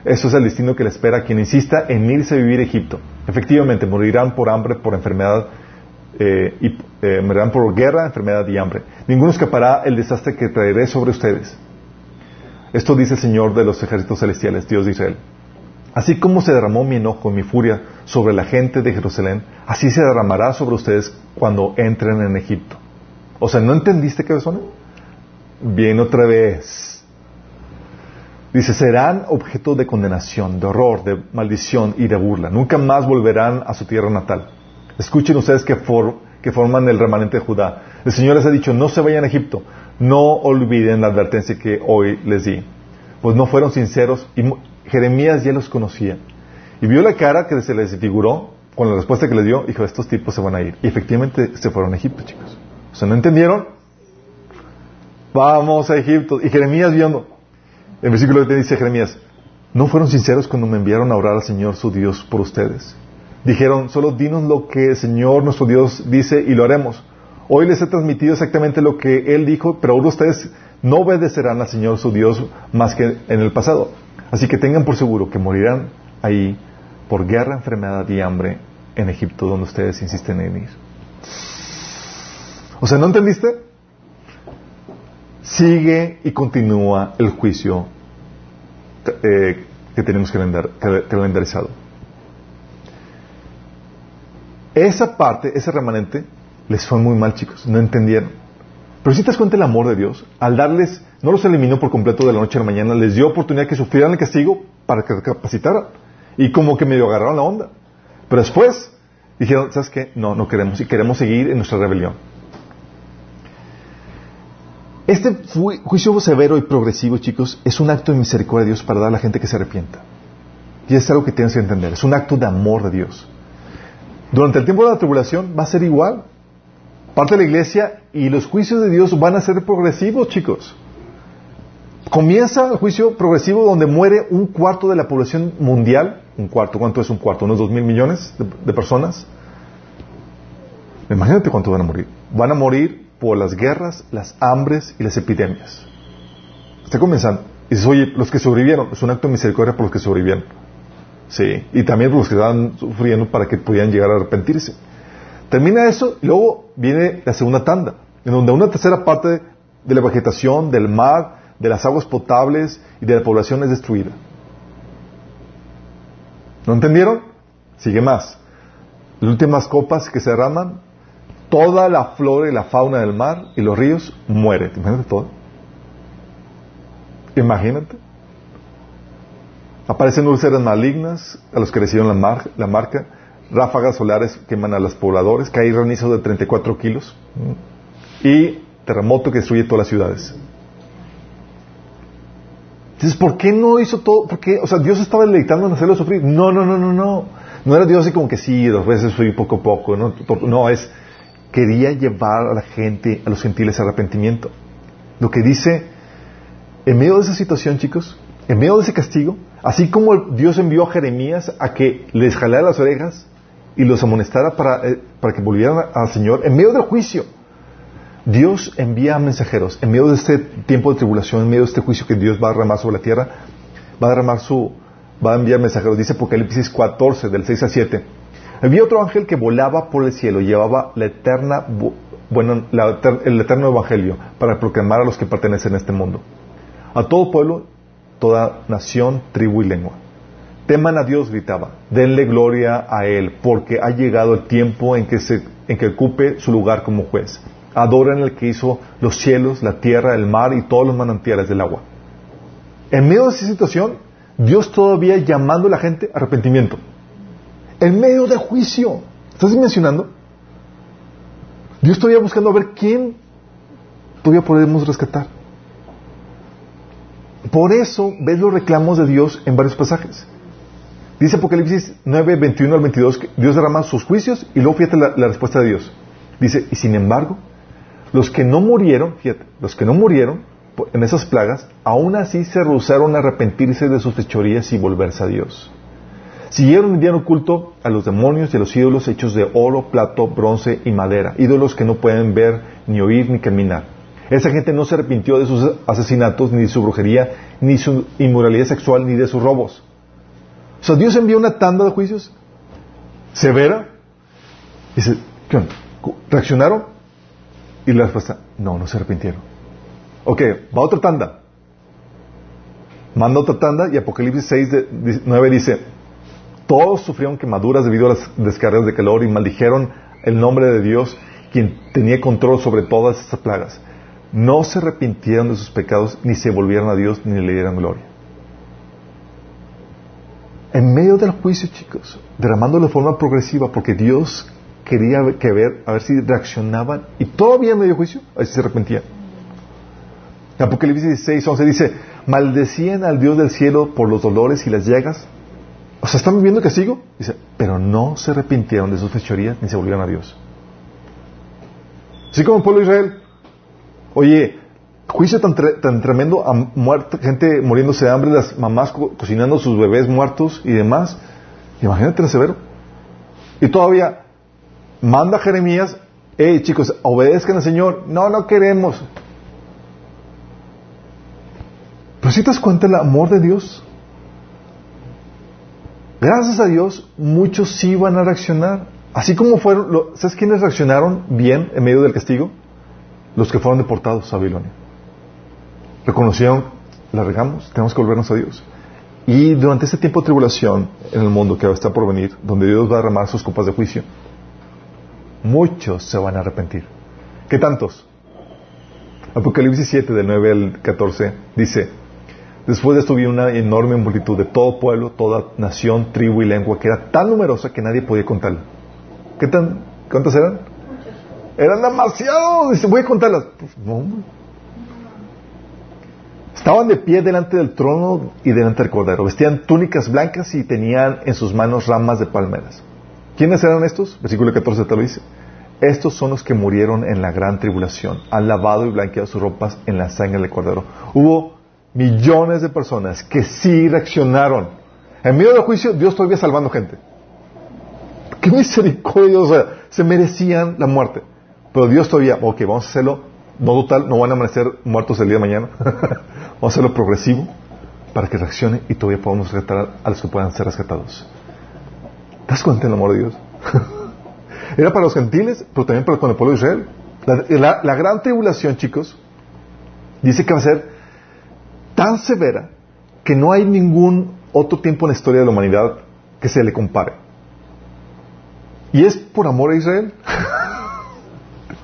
Eso es el destino que le espera a quien insista en irse a vivir a Egipto. Efectivamente, morirán por hambre, por enfermedad, eh, y, eh, morirán por guerra, enfermedad y hambre. Ninguno escapará el desastre que traeré sobre ustedes. Esto dice el Señor de los ejércitos celestiales, Dios de Israel. Así como se derramó mi enojo, mi furia sobre la gente de Jerusalén, así se derramará sobre ustedes cuando entren en Egipto. O sea, ¿no entendiste qué persona? Viene otra vez. Dice, serán objeto de condenación, de horror, de maldición y de burla. Nunca más volverán a su tierra natal. Escuchen ustedes que, forman el remanente de Judá. El Señor les ha dicho, no se vayan a Egipto. No olviden la advertencia que hoy les di. Pues no fueron sinceros y Jeremías ya los conocía. Y vio la cara que se les figuró con la respuesta que les dio. Dijo, estos tipos se van a ir. Y efectivamente se fueron a Egipto, chicos. O sea, ¿no entendieron? Vamos a Egipto. Y Jeremías viendo. El versículo que dice Jeremías, no fueron sinceros cuando me enviaron a orar al Señor su Dios por ustedes. Dijeron, solo dinos lo que el Señor nuestro Dios dice y lo haremos. Hoy les he transmitido exactamente lo que Él dijo, pero ahora ustedes no obedecerán al Señor su Dios más que en el pasado. Así que tengan por seguro que morirán ahí por guerra, enfermedad y hambre en Egipto, donde ustedes insisten en ir. O sea, ¿no entendiste? Sigue y continúa el juicio eh, que tenemos calendarizado. Esa parte, ese remanente, les fue muy mal, chicos. No entendieron. Pero si te das cuenta el amor de Dios, al darles, no los eliminó por completo de la noche a la mañana, les dio oportunidad que sufrieran el castigo para que recapacitaran. Y como que medio agarraron la onda. Pero después dijeron, ¿sabes qué? No, no queremos. Y queremos seguir en nuestra rebelión. Este juicio severo y progresivo, chicos, es un acto de misericordia de Dios para dar a la gente que se arrepienta. Y es algo que tienes que entender. Es un acto de amor de Dios. Durante el tiempo de la tribulación va a ser igual. Parte de la iglesia y los juicios de Dios van a ser progresivos, chicos. comienza el juicio progresivo donde muere un cuarto de la población mundial. Un cuarto, ¿cuánto es un cuarto? ¿Unos dos mil millones de, de personas? Imagínate cuánto van a morir. Van a morir por las guerras, las hambres y las epidemias. Está comenzando. Y dices, oye, los que sobrevivieron, es un acto de misericordia por los que sobrevivieron. Sí, y también los que estaban sufriendo para que pudieran llegar a arrepentirse. Termina eso y luego viene la segunda tanda, en donde una tercera parte de la vegetación, del mar, de las aguas potables y de la población es destruida. ¿No entendieron? Sigue más. Las últimas copas que se derraman, toda la flora y la fauna del mar y los ríos mueren. Imagínate todo. Imagínate. Aparecen úlceras malignas a los que recibieron la, mar, la marca, ráfagas solares queman a los pobladores, cae granizo de 34 kilos y terremoto que destruye todas las ciudades. Entonces, ¿por qué no hizo todo? Porque, o sea, Dios estaba deleitando en hacerlo sufrir. No, no, no, no, no. No era Dios así como que sí, dos veces fui poco a poco. No, no es, quería llevar a la gente, a los gentiles, a arrepentimiento. Lo que dice, en medio de esa situación, chicos, en medio de ese castigo, así como Dios envió a Jeremías a que les jalara las orejas y los amonestara para, eh, para que volvieran al Señor, en medio del juicio, Dios envía mensajeros en medio de este tiempo de tribulación, en medio de este juicio que Dios va a derramar sobre la tierra, va a derramar su, va a enviar mensajeros. Dice Apocalipsis 14, del 6 al 7. Había otro ángel que volaba por el cielo, llevaba la eterna, bueno, el eterno evangelio para proclamar a los que pertenecen a este mundo. A todo pueblo, toda nación, tribu y lengua. Teman a Dios, gritaba, denle gloria a Él, porque ha llegado el tiempo en que, se, en que ocupe su lugar como juez adoran el que hizo los cielos, la tierra, el mar y todos los manantiales del agua. En medio de esa situación, Dios todavía llamando a la gente a arrepentimiento. En medio del juicio. ¿Estás mencionando? Dios todavía buscando a ver quién todavía podemos rescatar. Por eso ves los reclamos de Dios en varios pasajes. Dice Apocalipsis 9, 21 al 22 que Dios derrama sus juicios y luego fíjate la respuesta de Dios. Dice, y sin embargo, los que no murieron, fíjate, los que no murieron en esas plagas, aún así se rehusaron a arrepentirse de sus fechorías y volverse a Dios. Siguieron dieron culto a los demonios y a los ídolos hechos de oro, plato, bronce y madera, ídolos que no pueden ver, ni oír, ni caminar. Esa gente no se arrepintió de sus asesinatos, ni de su brujería, ni su inmoralidad sexual, ni de sus robos. O sea, Dios envió una tanda de juicios severa. Dice, ¿qué ¿Reaccionaron? Y la respuesta, no, no se arrepintieron. Ok, va otra tanda. Manda otra tanda y Apocalipsis 6, de, 9 dice, todos sufrieron quemaduras debido a las descargas de calor y maldijeron el nombre de Dios, quien tenía control sobre todas estas plagas. No se arrepintieron de sus pecados, ni se volvieron a Dios, ni le dieron gloria. En medio del juicio, chicos, derramándolo de forma progresiva, porque Dios quería que ver, a ver si reaccionaban y todavía en medio juicio, a ver si se arrepentían. Apocalipsis 16, 11 dice, maldecían al Dios del cielo por los dolores y las llagas. O sea, ¿están viviendo castigo? Dice, pero no se arrepintieron de sus fechorías ni se volvieron a Dios. Así como el pueblo de Israel. Oye, juicio tan, tan tremendo, a muerte, gente muriéndose de hambre, las mamás cocinando sus bebés muertos y demás. Imagínate el severo. Y todavía manda Jeremías, hey chicos, obedezcan al Señor. No, no queremos. Pero si te das cuenta el amor de Dios, gracias a Dios, muchos sí van a reaccionar. Así como fueron, ¿sabes quiénes reaccionaron bien en medio del castigo? Los que fueron deportados a Babilonia. Reconocieron, la regamos, tenemos que volvernos a Dios. Y durante este tiempo de tribulación en el mundo que está por venir, donde Dios va a derramar sus copas de juicio, muchos se van a arrepentir. ¿Qué tantos? Apocalipsis 7, del 9 al 14, dice, después de esto vi una enorme multitud de todo pueblo, toda nación, tribu y lengua, que era tan numerosa que nadie podía contarla. ¿Qué tan, ¿Cuántas eran? Eran demasiados. Dice, voy a contarlas. Pues, Estaban de pie delante del trono y delante del cordero. Vestían túnicas blancas y tenían en sus manos ramas de palmeras. ¿Quiénes eran estos? Versículo 14 te lo dice. Estos son los que murieron en la gran tribulación, han lavado y blanqueado sus ropas en la sangre del cordero. Hubo millones de personas que sí reaccionaron. En medio del juicio, Dios todavía salvando gente. Qué misericordia, o sea, se merecían la muerte. Pero Dios todavía, ok, vamos a hacerlo, no total, no van a amanecer muertos el día de mañana. vamos a hacerlo progresivo para que reaccione y todavía podamos rescatar a los que puedan ser rescatados. ¿Te das cuenta del amor de Dios? Era para los gentiles, pero también para el pueblo de Israel. La, gran tribulación, chicos, dice que va a ser tan severa que no hay ningún otro tiempo en la historia de la humanidad que se le compare. Y es por amor a Israel.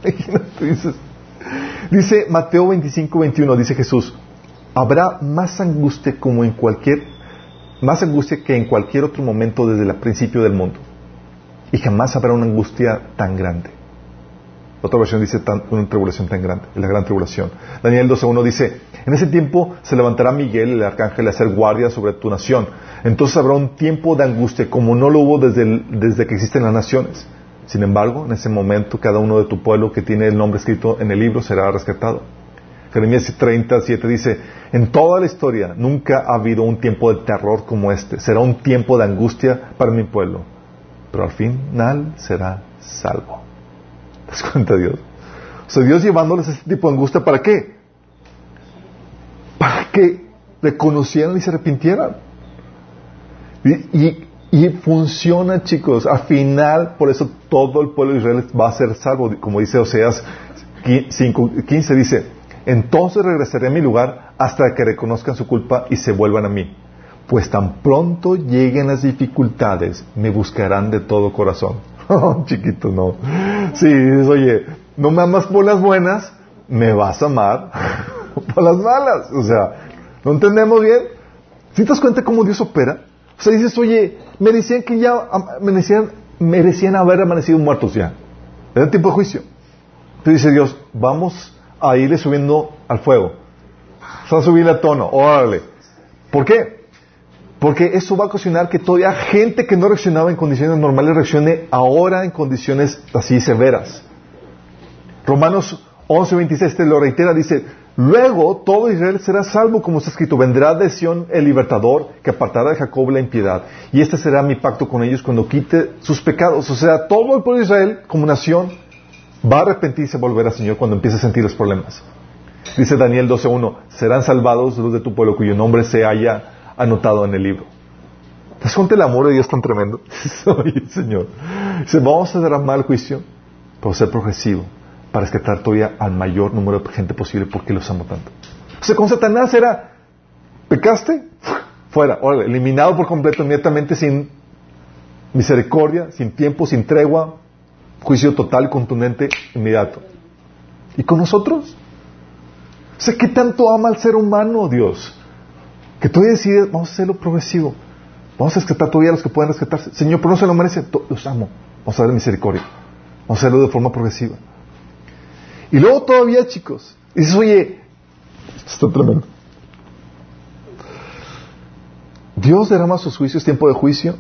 Dice Mateo 25, 21, dice Jesús, habrá más angustia como en cualquier, más angustia que en cualquier otro momento desde el principio del mundo. Y jamás habrá una angustia tan grande. Otra versión dice una tribulación tan grande, la gran tribulación. Daniel 12.1 dice, en ese tiempo se levantará Miguel, el arcángel, a hacer guardia sobre tu nación. Entonces habrá un tiempo de angustia como no lo hubo desde, desde que existen las naciones. Sin embargo, en ese momento cada uno de tu pueblo que tiene el nombre escrito en el libro será rescatado. Jeremías 37 dice, en toda la historia nunca ha habido un tiempo de terror como este. Será un tiempo de angustia para mi pueblo. Pero al final será salvo. ¿Te das cuenta, Dios? O sea, Dios llevándoles este tipo de angustia, ¿para qué? Para que reconocieran y se arrepintieran. Y, funciona, chicos. Al final, por eso todo el pueblo de Israel va a ser salvo. Como dice Oseas 15, dice, entonces regresaré a mi lugar hasta que reconozcan su culpa y se vuelvan a mí. Pues tan pronto lleguen las dificultades, me buscarán de todo corazón. Oh, chiquito, no. Sí, oye, no me amas por las buenas, me vas a amar por las malas. O sea, ¿no entendemos bien? ¿Si te das cuenta cómo Dios opera? O sea, dices, oye, merecían que ya, merecían, merecían haber amanecido muertos ya. Era tiempo de juicio. Entonces dice Dios, vamos a irle subiendo al fuego. O a subirle a tono, órale. ¿Por qué? Porque eso va a ocasionar que todavía gente que no reaccionaba en condiciones normales reaccione ahora en condiciones así severas. Romanos 11:26 te lo reitera, dice, luego todo Israel será salvo como está escrito, vendrá de Sión el libertador que apartará de Jacob la impiedad, y este será mi pacto con ellos cuando quite sus pecados. O sea, todo el pueblo de Israel como nación va a arrepentirse y volver al Señor cuando empiece a sentir los problemas. Dice Daniel 12.1, serán salvados los de tu pueblo cuyo nombre se haya anotado en el libro. ¿Te el amor de Dios tan tremendo? Oye, Señor. Dice, vamos a derramar el juicio, pero ser progresivo, para rescatar todavía al mayor número de gente posible porque los amo tanto. O con Satanás era, pecaste, fuera, eliminado por completo, inmediatamente sin misericordia, sin tiempo, sin tregua, Juicio total, contundente, inmediato. ¿Y con nosotros? O sea, ¿qué tanto ama al ser humano Dios? Que tú decides, vamos a hacerlo progresivo. Vamos a rescatar todavía a los que puedan rescatarse. Señor, pero no se lo merece. Los amo. Vamos a dar misericordia. Vamos a hacerlo de forma progresiva. Y luego todavía, chicos, dices, oye, está tremendo. Dios derrama sus juicios, tiempo de juicio,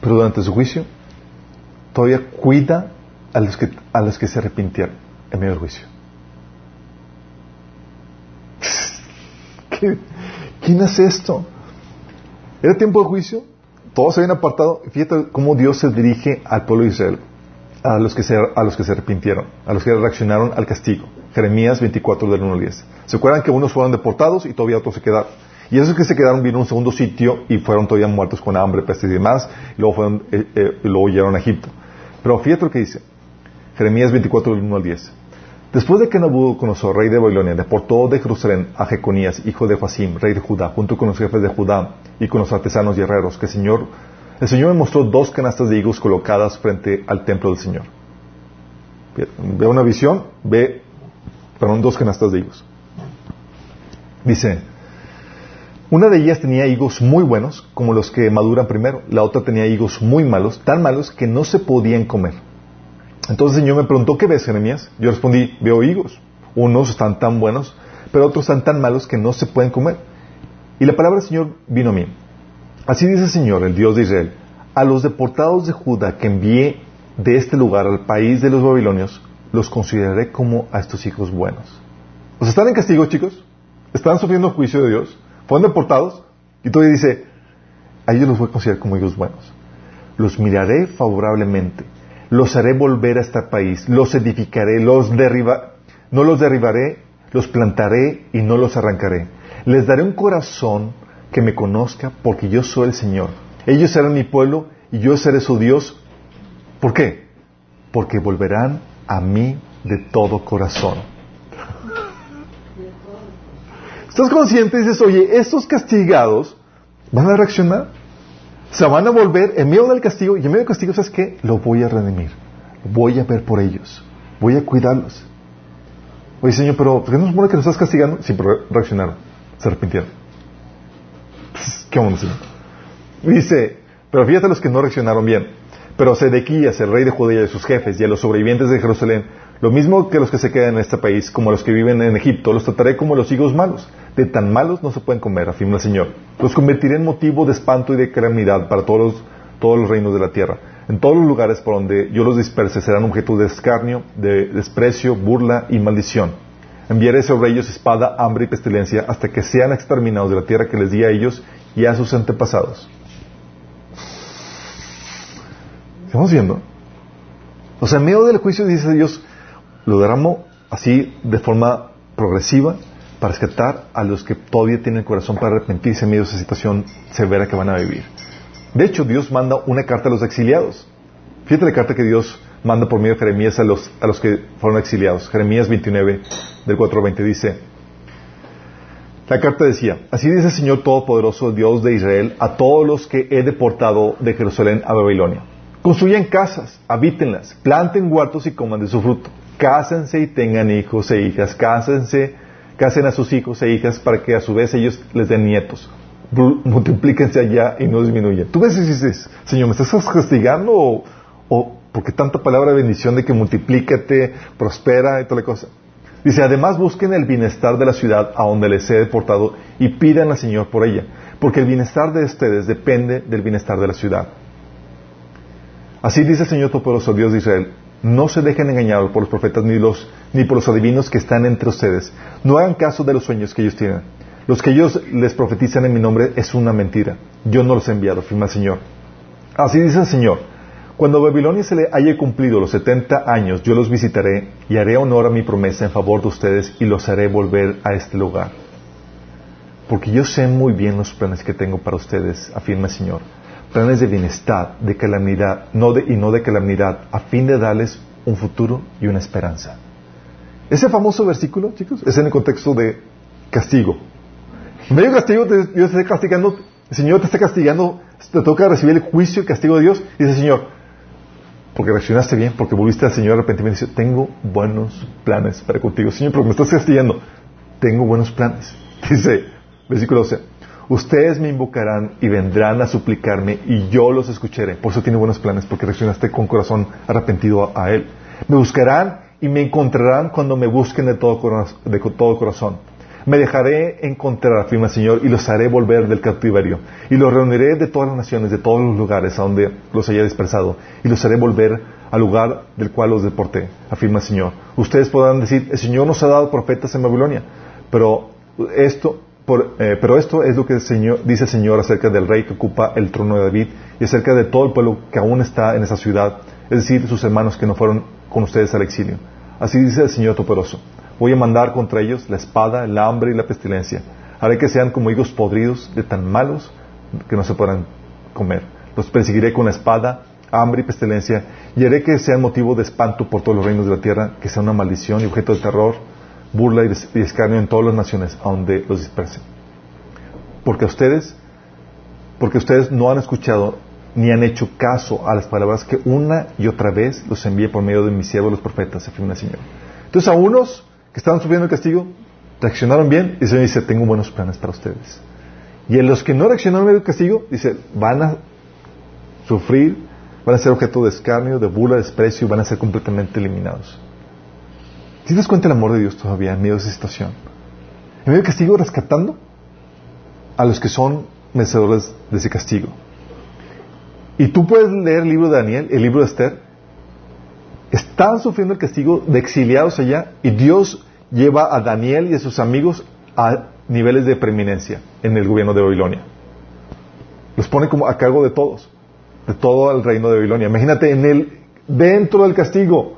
pero durante su juicio todavía cuida a los que, a los que se arrepintieron en medio del juicio. ¿Quién hace esto? Era tiempo de juicio, todos se habían apartado. Fíjate cómo Dios se dirige al pueblo de Israel, a los que se, a los que se arrepintieron, a los que reaccionaron al castigo. Jeremías 24 del 1 al 10. ¿Se acuerdan que unos fueron deportados y todavía otros se quedaron? Y esos que se quedaron vino a un segundo sitio y fueron todavía muertos con hambre, peste y demás, y luego, fueron, eh, eh, y luego llegaron a Egipto. Pero fíjate lo que dice. Jeremías 24, 1 al 10. Después de que Nabucodonosor, rey de Babilonia, deportó de Jerusalén a Jeconías, hijo de Fasim, rey de Judá, junto con los jefes de Judá y con los artesanos y herreros, que el Señor, el Señor me mostró dos canastas de higos colocadas frente al templo del Señor. Ve una visión, ve, perdón, dos canastas de higos. Dice, una de ellas tenía higos muy buenos, como los que maduran primero. La otra tenía higos muy malos, tan malos que no se podían comer. Entonces el Señor me preguntó, ¿qué ves, Jeremías? Yo respondí, veo higos. Unos están tan buenos, pero otros están tan malos que no se pueden comer. Y la palabra del Señor vino a mí. Así dice el Señor, el Dios de Israel, a los deportados de Judá que envié de este lugar al país de los babilonios, los consideraré como a estos hijos buenos. ¿Os están en castigo, chicos? están sufriendo juicio de Dios, fueron deportados, y todavía dice, a ellos los voy a considerar como hijos buenos. Los miraré favorablemente, los haré volver a este país, los edificaré, los derribaré, no los derribaré, los plantaré y no los arrancaré. Les daré un corazón que me conozca porque yo soy el Señor. Ellos serán mi pueblo y yo seré su Dios. ¿Por qué? Porque volverán a mí de todo corazón. ¿Estás consciente? Dices, oye, estos castigados van a reaccionar. Se van a volver en medio del castigo y en medio del castigo, ¿sabes qué? Lo voy a redimir. Voy a ver por ellos. Voy a cuidarlos. Oye, Señor, pero ¿por qué no supone que nos estás castigando? Sí, pero reaccionaron. Se arrepintieron. ¿Qué onda? Dice, pero fíjate los que no reaccionaron bien. Pero Sedequías, el rey de Judea y sus jefes y a los sobrevivientes de Jerusalén, lo mismo que los que se quedan en este país, como los que viven en Egipto, los trataré como los higos malos. De tan malos no se pueden comer, afirma el Señor. Los convertiré en motivo de espanto y de calamidad para todos los, todos los reinos de la tierra. En todos los lugares por donde yo los disperse serán objeto de escarnio, de desprecio, burla y maldición. Enviaré sobre ellos espada, hambre y pestilencia hasta que sean exterminados de la tierra que les di a ellos y a sus antepasados. ¿Estamos viendo? O sea, en medio del juicio dice Dios, lo derramo así de forma progresiva para rescatar a los que todavía tienen el corazón para arrepentirse en medio de esa situación severa que van a vivir. De hecho, Dios manda una carta a los exiliados. Fíjate la carta que Dios manda por medio de Jeremías a los, a los que fueron exiliados. Jeremías 29, del 4 al 20, dice, la carta decía, así dice el Señor Todopoderoso, Dios de Israel, a todos los que he deportado de Jerusalén a Babilonia. Construyan casas, habítenlas, planten huertos y coman de su fruto. Cásense y tengan hijos e hijas. Cásense, casen a sus hijos e hijas para que a su vez ellos les den nietos. Multiplíquense allá y no disminuyan. Tú ves y dices, Señor, ¿me estás castigando o, o porque tanta palabra de bendición de que multiplícate, prospera y toda la cosa? Dice, además busquen el bienestar de la ciudad a donde les he deportado y pidan al Señor por ella, porque el bienestar de ustedes depende del bienestar de la ciudad. Así dice el Señor Todopoderoso, Dios de Israel, no se dejen engañar por los profetas ni, los, ni por los adivinos que están entre ustedes. No hagan caso de los sueños que ellos tienen. Los que ellos les profetizan en mi nombre es una mentira. Yo no los he enviado, firma el Señor. Así dice el Señor. Cuando a Babilonia se le haya cumplido los setenta años, yo los visitaré y haré honor a mi promesa en favor de ustedes y los haré volver a este lugar. Porque yo sé muy bien los planes que tengo para ustedes, afirma el Señor planes de bienestar, de calamidad, no de, y no de calamidad, a fin de darles un futuro y una esperanza. Ese famoso versículo, chicos, es en el contexto de castigo. En medio de castigo, Dios te está castigando, el Señor te está castigando, te toca recibir el juicio y el castigo de Dios, y dice Señor, porque reaccionaste bien, porque volviste al Señor arrepentimiento, dice, tengo buenos planes para contigo. Señor, porque me estás castigando, tengo buenos planes. Dice, versículo 12, Ustedes me invocarán y vendrán a suplicarme y yo los escucharé. Por eso tiene buenos planes, porque reaccionaste con corazón arrepentido a, Él. Me buscarán y me encontrarán cuando me busquen de todo, corazón. Me dejaré encontrar, afirma el Señor, y los haré volver del cautiverio. Y los reuniré de todas las naciones, de todos los lugares a donde los haya dispersado. Y los haré volver al lugar del cual los deporté, afirma el Señor. Ustedes podrán decir, el Señor nos ha dado profetas en Babilonia. Pero esto, eh, pero esto es lo que dice el Señor acerca del rey que ocupa el trono de David y acerca de todo el pueblo que aún está en esa ciudad, es decir, sus hermanos que no fueron con ustedes al exilio. Así dice el Señor Toporoso. Voy a mandar contra ellos la espada, el hambre y la pestilencia. Haré que sean como higos podridos, de tan malos que no se puedan comer. Los perseguiré con la espada, hambre y pestilencia, y haré que sean motivo de espanto por todos los reinos de la tierra, que sea una maldición y objeto de terror burla y escarnio en todas las naciones a donde los dispersen. Porque ustedes, porque ustedes no han escuchado ni han hecho caso a las palabras que una y otra vez los envié por medio de mis siervos los profetas, afirma el Señor. Entonces a unos que estaban sufriendo el castigo, reaccionaron bien y el Señor dice, tengo buenos planes para ustedes. Y en los que no reaccionaron bien el castigo, dice, van a sufrir, van a ser objeto de escarnio, de burla, de desprecio y van a ser completamente eliminados. ¿Te das cuenta del amor de Dios todavía en medio de esa situación? En medio del castigo rescatando a los que son merecedores de ese castigo. Y tú puedes leer el libro de Daniel, el libro de Esther. Están sufriendo el castigo de exiliados allá y Dios lleva a Daniel y a sus amigos a niveles de preeminencia en el gobierno de Babilonia. Los pone como a cargo de todos, de todo el reino de Babilonia. Imagínate en el dentro del castigo,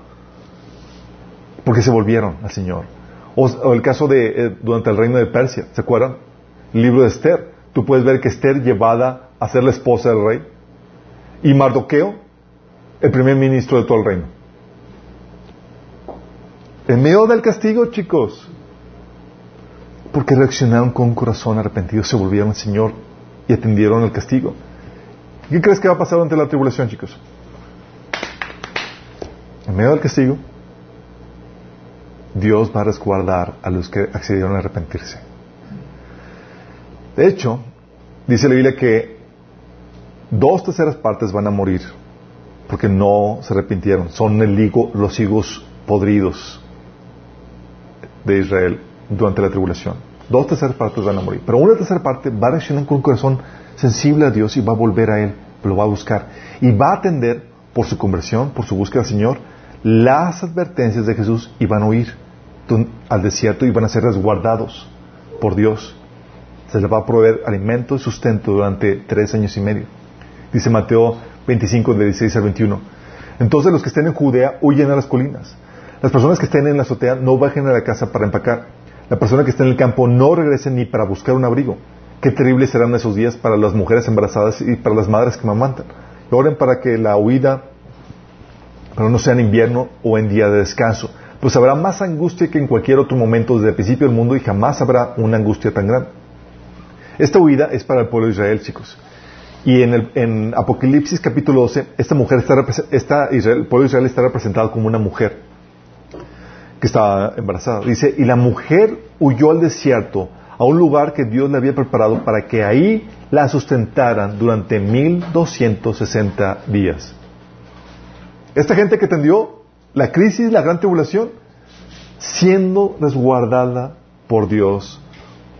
porque se volvieron al Señor. O, el caso de eh, durante el reino de Persia, ¿se acuerdan? El libro de Esther. Tú puedes ver que Esther llevada a ser la esposa del rey y Mardoqueo, el primer ministro de todo el reino. En medio del castigo, chicos, porque reaccionaron con un corazón arrepentido, se volvieron al Señor y atendieron el castigo. ¿Qué crees que va a pasar durante la tribulación, chicos? En medio del castigo, Dios va a resguardar a los que accedieron a arrepentirse. De hecho, dice la Biblia que dos terceras partes van a morir porque no se arrepintieron. Son el higo, los higos podridos de Israel durante la tribulación. Dos terceras partes van a morir. Pero una tercera parte va a reaccionar con un corazón sensible a Dios y va a volver a Él, lo va a buscar. Y va a atender por su conversión, por su búsqueda al Señor, las advertencias de Jesús y van a huir al desierto y van a ser resguardados por Dios. Se les va a proveer alimento y sustento durante tres años y medio. Dice Mateo 25, de 16 al 21. Entonces los que estén en Judea huyen a las colinas. Las personas que estén en la azotea no bajen a la casa para empacar. La persona que esté en el campo no regrese ni para buscar un abrigo. Qué terribles serán esos días para las mujeres embarazadas y para las madres que mamantan. Oren para que la huida pero no sea en invierno o en día de descanso, pues habrá más angustia que en cualquier otro momento desde el principio del mundo y jamás habrá una angustia tan grande. Esta huida es para el pueblo de Israel, chicos. Y en, el, Apocalipsis capítulo 12, esta mujer está, Israel, el pueblo de Israel está representado como una mujer que estaba embarazada. Dice, y la mujer huyó al desierto, a un lugar que Dios le había preparado para que ahí la sustentaran durante 1260 días. Esta gente que tendió la crisis, la gran tribulación, siendo resguardada por Dios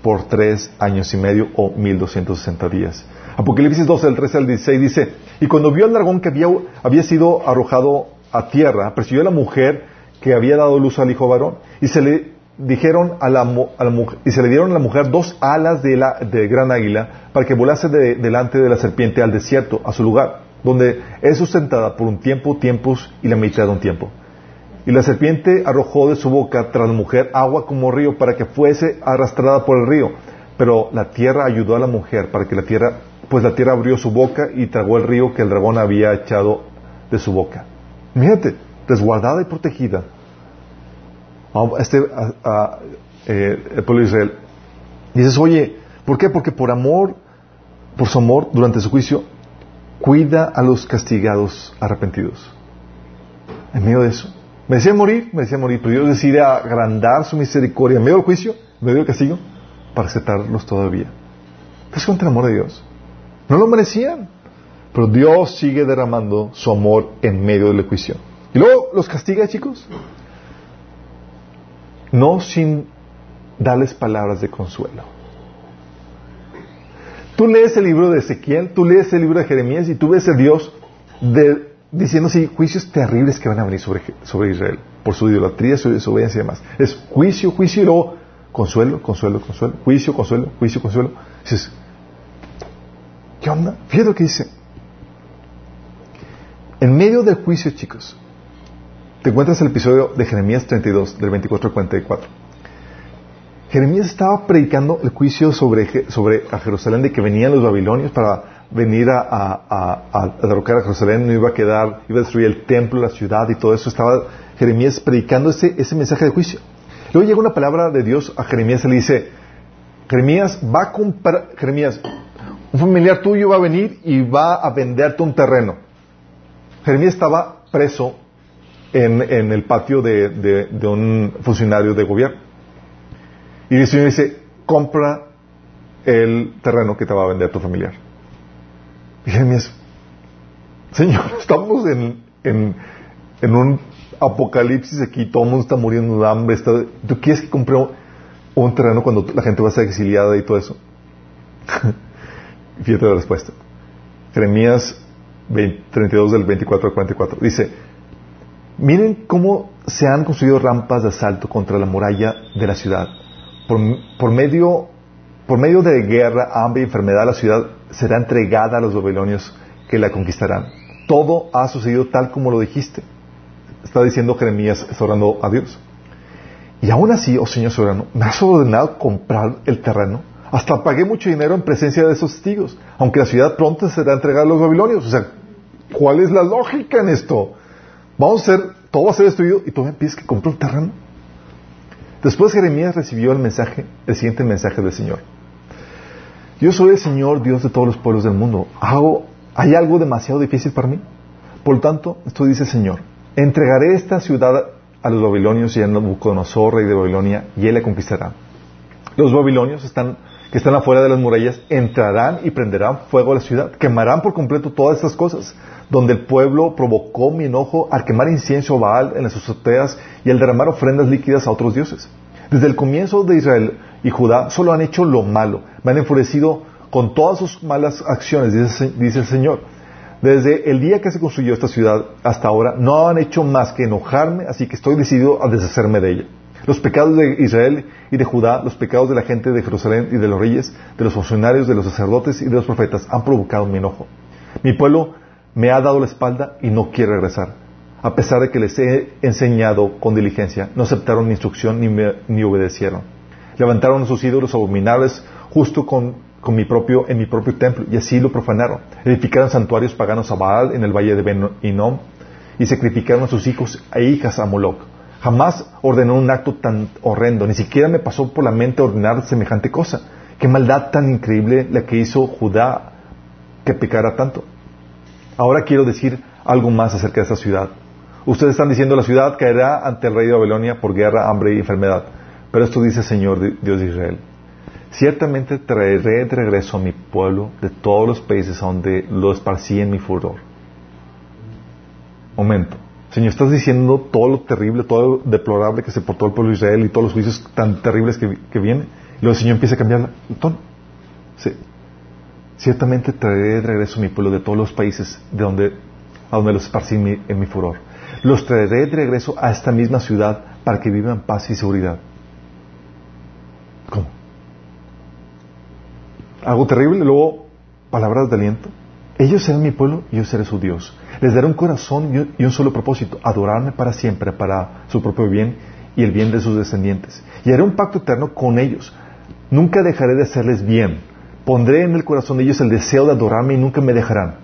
por tres años y medio o 1260 días. Apocalipsis 12, del 13 al 16 dice, y cuando vio al dragón que había, había sido arrojado a tierra, persiguió a la mujer que había dado luz al hijo varón, y se le dijeron a la, mujer, y se le dieron a la mujer dos alas de, la, de gran águila para que volase delante de la serpiente al desierto, a su lugar donde es sustentada por un tiempo, tiempos y la mitad de un tiempo. Y la serpiente arrojó de su boca tras la mujer agua como río para que fuese arrastrada por el río. Pero la tierra ayudó a la mujer para que la tierra, pues la tierra abrió su boca y tragó el río que el dragón había echado de su boca. Fíjate, resguardada y protegida. Este, eh, el pueblo de Israel. dices, oye, ¿por qué? Porque por amor, por su amor, durante su juicio, cuida a los castigados arrepentidos. En medio de eso. Me decía morir, me decía morir, pero Dios decide agrandar su misericordia en medio del juicio, en medio del castigo, para aceptarlos todavía. ¿Te das cuenta el amor de Dios? No lo merecían, pero Dios sigue derramando su amor en medio del juicio. Y luego los castiga, chicos, no sin darles palabras de consuelo. Tú lees el libro de Ezequiel, tú lees el libro de Jeremías y tú ves a Dios diciendo así, juicios terribles que van a venir sobre, sobre Israel por su idolatría, su desobediencia y demás. Es juicio, juicio y luego consuelo, consuelo, consuelo, juicio, consuelo, juicio, consuelo. dices, ¿qué onda? Fíjate lo que dice. En medio del juicio, chicos, te encuentras el episodio de Jeremías 32, del 24 al 44. Jeremías estaba predicando el juicio sobre, sobre a Jerusalén de que venían los babilonios para venir a, a, derrocar a Jerusalén, no iba a quedar, iba a destruir el templo, la ciudad y todo eso. Estaba Jeremías predicando ese, ese mensaje de juicio. Luego llega una palabra de Dios a Jeremías y le dice, Jeremías va a comprar, Jeremías, un familiar tuyo va a venir y va a venderte un terreno. Jeremías estaba preso en, el patio de, un funcionario de gobierno. Y el Señor dice, compra el terreno que te va a vender tu familiar. Y Jeremías, Señor, estamos en, un apocalipsis aquí, todo el mundo está muriendo de hambre. ¿Tú quieres que compre un terreno cuando la gente va a ser exiliada y todo eso? Fíjate la respuesta. Jeremías 32 del 24 al 44. Dice, miren cómo se han construido rampas de asalto contra la muralla de la ciudad por, medio, de guerra, hambre y enfermedad, la ciudad será entregada a los babilonios que la conquistarán. Todo ha sucedido tal como lo dijiste. Está diciendo Jeremías, está orando a Dios. Y aún así, oh Señor soberano, me has ordenado comprar el terreno. Hasta pagué mucho dinero en presencia de esos testigos, aunque la ciudad pronto será entregada a los babilonios. O sea, ¿cuál es la lógica en esto? Vamos a hacer, todo va a ser destruido y tú me pides que compre el terreno. Después Jeremías recibió el mensaje, el siguiente mensaje del Señor. Yo soy el Señor Dios de todos los pueblos del mundo. ¿Hago, ¿Hay algo demasiado difícil para mí? Por lo tanto, esto dice el Señor. Entregaré esta ciudad a los babilonios y a Nabucodonosor, rey de Babilonia, y él la conquistará. Los babilonios están, que están afuera de las murallas entrarán y prenderán fuego a la ciudad, quemarán por completo todas estas cosas, donde el pueblo provocó mi enojo al quemar incienso a Baal en las azoteas y al derramar ofrendas líquidas a otros dioses. Desde el comienzo de Israel y Judá solo han hecho lo malo, me han enfurecido con todas sus malas acciones, dice, el Señor. Desde el día que se construyó esta ciudad hasta ahora, no han hecho más que enojarme, así que estoy decidido a deshacerme de ella. Los pecados de Israel y de Judá, los pecados de la gente de Jerusalén y de los reyes, de los funcionarios, de los sacerdotes y de los profetas han provocado mi enojo. Mi pueblo me ha dado la espalda y no quiere regresar. A pesar de que les he enseñado con diligencia, no aceptaron mi instrucción ni, me, ni obedecieron. Levantaron sus ídolos abominables justo con, mi propio, en mi propio templo y así lo profanaron. Edificaron santuarios paganos a Baal en el valle de Ben y sacrificaron a sus hijos e hijas a Moloch. Jamás ordenó un acto tan horrendo, ni siquiera me pasó por la mente ordenar semejante cosa. Qué maldad tan increíble la que hizo Judá que pecara tanto. Ahora quiero decir algo más acerca de esta ciudad. Ustedes están diciendo la ciudad caerá ante el rey de Babilonia por guerra, hambre y enfermedad. Pero esto dice el Señor Dios de Israel. Ciertamente traeré de regreso a mi pueblo de todos los países donde lo esparcí en mi furor. Momento. Señor, estás diciendo todo lo terrible, todo lo deplorable que se portó el pueblo de Israel y todos los juicios tan terribles que, que vienen. Y luego el Señor empieza a cambiar el tono. Sí. Ciertamente traeré de regreso a mi pueblo de todos los países de donde, a donde los esparcí en mi, furor. Los traeré de regreso a esta misma ciudad para que vivan paz y seguridad. ¿Cómo? Algo terrible, luego palabras de aliento. Ellos serán mi pueblo yo seré su Dios. Les daré un corazón y un solo propósito, adorarme para siempre, para su propio bien y el bien de sus descendientes. Y haré un pacto eterno con ellos. Nunca dejaré de hacerles bien Pondré en el corazón de ellos el deseo de adorarme y nunca me dejarán.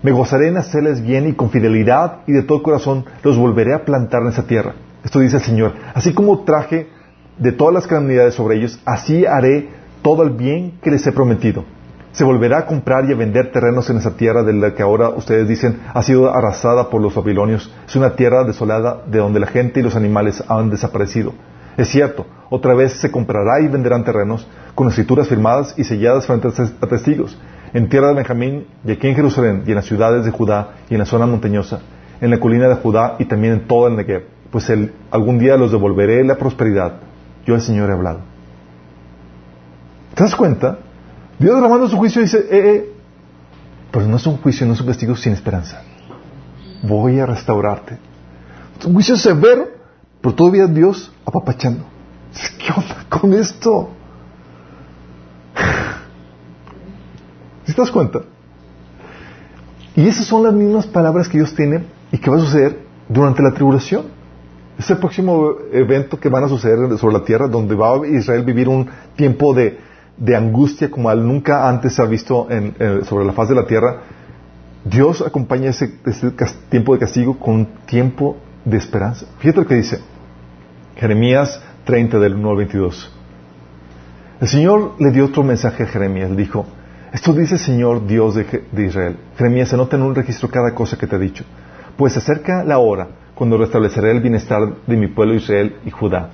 Me gozaré en hacerles bien y con fidelidad y de todo corazón los volveré a plantar en esa tierra. Esto dice el Señor. Así como traje de todas las calamidades sobre ellos, así haré todo el bien que les he prometido. Se volverá a comprar y a vender terrenos en esa tierra de la que ahora ustedes dicen ha sido arrasada por los babilonios. Es una tierra desolada de donde la gente y los animales han desaparecido. Es cierto, otra vez se comprará y venderán terrenos con escrituras firmadas y selladas frente a testigos, en tierra de Benjamín y aquí en Jerusalén y en las ciudades de Judá y en la zona montañosa, en la colina de Judá y también en todo el Negev, pues algún día los devolveré la prosperidad. Yo el Señor he hablado. ¿Te das cuenta? Dios derramando su juicio dice, eh, eh, pero no es un juicio, no es un castigo sin esperanza. Voy a restaurarte. Es un juicio severo, pero todavía Dios apapachando. ¿Qué onda con esto? ¿Sí te das cuenta? Y esas son las mismas palabras que Dios tiene y que va a suceder durante la tribulación. Es el próximo evento que van a suceder sobre la tierra, donde va a Israel vivir un tiempo de, angustia como nunca antes se ha visto sobre la faz de la tierra. Dios acompaña ese, ese tiempo de castigo con tiempo de esperanza. Fíjate lo que dice Jeremías 30 del 1 al 22. El Señor le dio otro mensaje a Jeremías. Dijo, esto dice el Señor Dios de, Israel. Jeremías, anota en un registro cada cosa que te he dicho. Pues acerca la hora cuando restableceré el bienestar de mi pueblo Israel y Judá.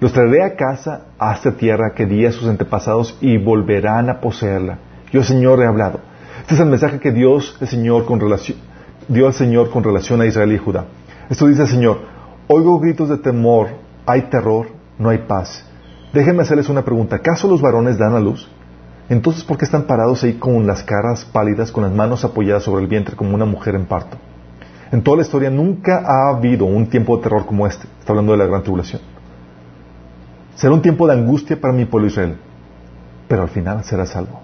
Los traeré a casa a esta tierra que di a sus antepasados y volverán a poseerla. Yo, Señor, he hablado. Este es el mensaje que Dios, el Señor, con relación, dio al Señor con relación a Israel y Judá. Esto dice el Señor, oigo gritos de temor, hay terror, no hay paz. Déjenme hacerles una pregunta. ¿Acaso los varones dan a luz? Entonces, ¿por qué están parados ahí con las caras pálidas, con las manos apoyadas sobre el vientre como una mujer en parto? En toda la historia nunca ha habido un tiempo de terror como este. Está hablando de la gran tribulación. Será un tiempo de angustia para mi pueblo Israel, pero al final será salvo.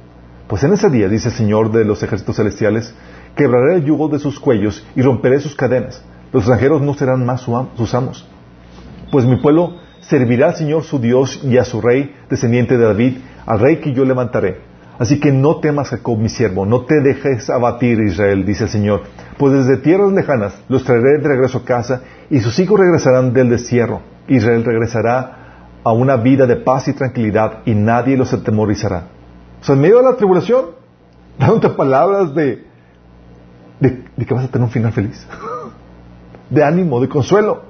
Pues en ese día, dice el Señor de los ejércitos celestiales, quebraré el yugo de sus cuellos y romperé sus cadenas. Los extranjeros no serán más sus amos. Pues mi pueblo servirá al Señor su Dios y a su rey, descendiente de David, al rey que yo levantaré. Así que no temas, Jacob, mi siervo, no te dejes abatir, Israel, dice el Señor, pues desde tierras lejanas los traeré de regreso a casa y sus hijos regresarán del destierro. Israel regresará a una vida de paz y tranquilidad y nadie los atemorizará. O sea, en medio de la tribulación, dándote palabras de, de, de que vas a tener un final feliz, de ánimo, de consuelo.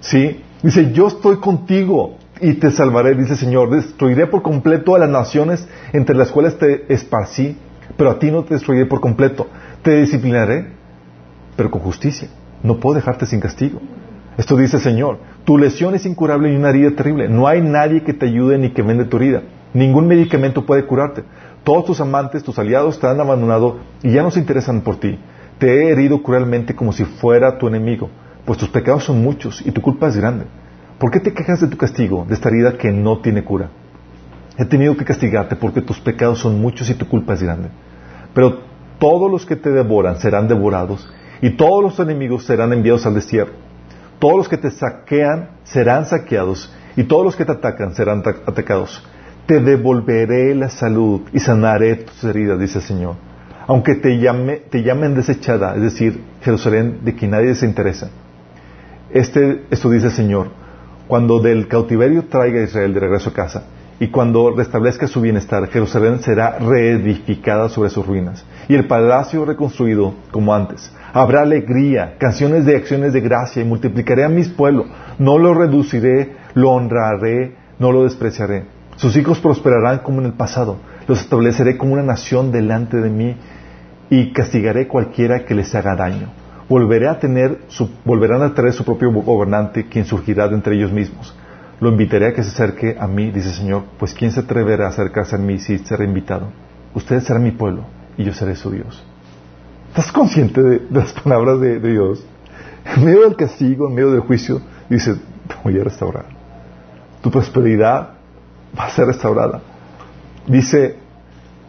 ¿Sí? Dice, yo estoy contigo y te salvaré, dice Señor. Destruiré por completo a las naciones entre las cuales te esparcí, pero a ti no te destruiré por completo. Te disciplinaré, pero con justicia. No puedo dejarte sin castigo. Esto dice el Señor. Tu lesión es incurable y una herida terrible. No hay nadie que te ayude ni que vende tu herida. Ningún medicamento puede curarte. Todos tus amantes, tus aliados te han abandonado y ya no se interesan por ti. Te he herido cruelmente como si fuera tu enemigo, pues tus pecados son muchos y tu culpa es grande. ¿Por qué te quejas de tu castigo, de esta herida que no tiene cura? He tenido que castigarte porque tus pecados son muchos y tu culpa es grande. Pero todos los que te devoran serán devorados y todos los enemigos serán enviados al destierro. Todos los que te saquean serán saqueados y todos los que te atacan serán atacados. Te devolveré la salud y sanaré tus heridas, dice el Señor. Aunque te, llamen desechada, es decir, Jerusalén de quien nadie se interesa. Este, esto dice el Señor. Cuando del cautiverio traiga a Israel de regreso a casa y cuando restablezca su bienestar, Jerusalén será reedificada sobre sus ruinas y el palacio reconstruido como antes. Habrá alegría, canciones de acciones de gracia y multiplicaré a mis pueblos. No lo reduciré, lo honraré, no lo despreciaré. Sus hijos prosperarán como en el pasado. Los estableceré como una nación delante de mí y castigaré cualquiera que les haga daño. Volveré a tener su, volverán a tener su propio gobernante, quien surgirá de entre ellos mismos. Lo invitaré a que se acerque a mí, dice el Señor, pues ¿quién se atreverá a acercarse a mí si será invitado? Ustedes serán mi pueblo y yo seré su Dios. ¿Estás consciente de, las palabras de, Dios? En medio del castigo, en medio del juicio, dice, te voy a restaurar. Tu prosperidad va a ser restaurada. Dice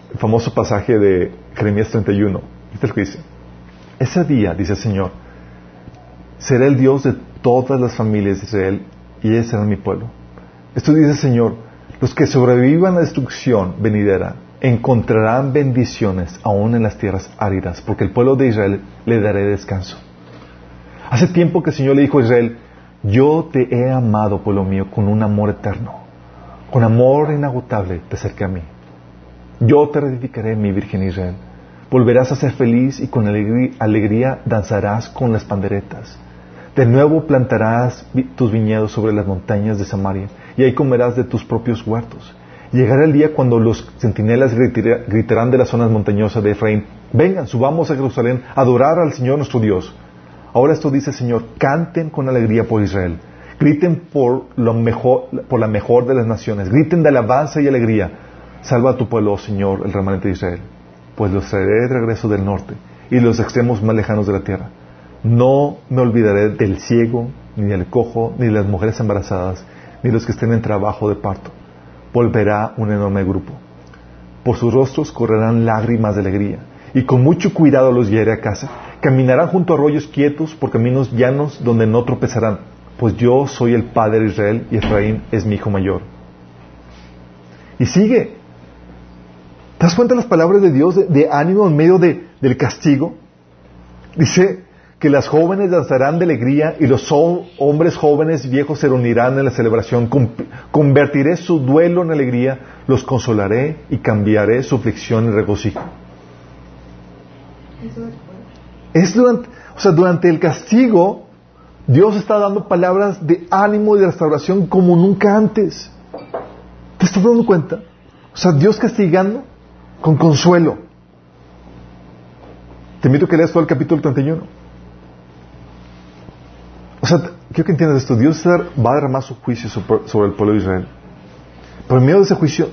el famoso pasaje de Jeremías 31. Este es lo que dice. Ese día, dice el Señor, será el Dios de todas las familias de Israel y ellos serán mi pueblo. Esto dice el Señor, los que sobrevivan a la destrucción venidera encontrarán bendiciones aún en las tierras áridas, porque el pueblo de Israel le daré descanso. Hace tiempo que el Señor le dijo a Israel, yo te he amado, pueblo mío, con un amor eterno, con amor inagotable te acerqué a mí. Yo te reedificaré, mi Virgen Israel. Volverás a ser feliz y con alegría danzarás con las panderetas. De nuevo plantarás tus viñedos sobre las montañas de Samaria y ahí comerás de tus propios huertos Llegará el día cuando los centinelas gritarán de las zonas montañosas de Efraín, vengan, subamos a Jerusalén a adorar al Señor nuestro Dios. Ahora esto dice el Señor, canten con alegría por Israel, griten por, lo mejor, por la mejor de las naciones, griten de alabanza y alegría. Salva a tu pueblo, oh Señor, el remanente de Israel, pues los traeré de regreso del norte y los extremos más lejanos de la tierra. No me olvidaré del ciego, ni del cojo, ni de las mujeres embarazadas, ni de los que estén en trabajo de parto volverá un enorme grupo. Por sus rostros correrán lágrimas de alegría, y con mucho cuidado los llevaré a casa. Caminarán junto a arroyos quietos por caminos llanos donde no tropezarán, pues yo soy el padre de Israel y Efraín es mi hijo mayor. Y sigue. ¿Te das cuenta de las palabras de Dios de, ánimo en medio del castigo? Dice, que las jóvenes danzarán de alegría y los hombres jóvenes y viejos se reunirán en la celebración. Convertiré su duelo en alegría, los consolaré y cambiaré su aflicción en regocijo. Es durante, o sea, durante el castigo, Dios está dando palabras de ánimo y de restauración como nunca antes. ¿Te estás dando cuenta? O sea, Dios castigando con consuelo. Te invito a que leas todo el capítulo 31. O sea, quiero que entiendas esto. Dios va a derramar su juicio sobre el pueblo de Israel. Pero en medio de ese juicio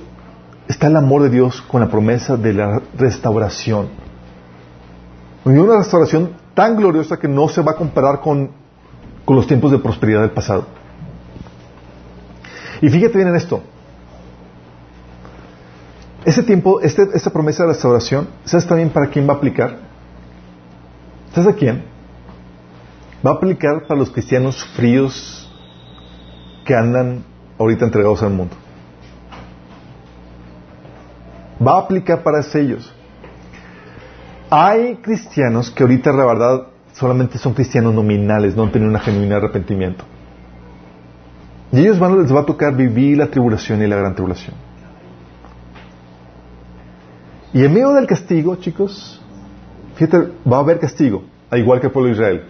está el amor de Dios con la promesa de la restauración. Una restauración tan gloriosa que no se va a comparar con, con los tiempos de prosperidad del pasado. Y fíjate bien en esto. Ese tiempo, este, esta promesa de restauración, ¿sabes también para quién va a aplicar? ¿Sabes a quién? Va a aplicar para los cristianos fríos que andan ahorita entregados al mundo. Va a aplicar para ellos. Hay cristianos que ahorita la verdad solamente son cristianos nominales, no han tenido un genuino arrepentimiento. Y ellos van, les va a tocar vivir la tribulación y la gran tribulación. Y en medio del castigo, chicos, fíjate, va a haber castigo, al igual que el pueblo de Israel.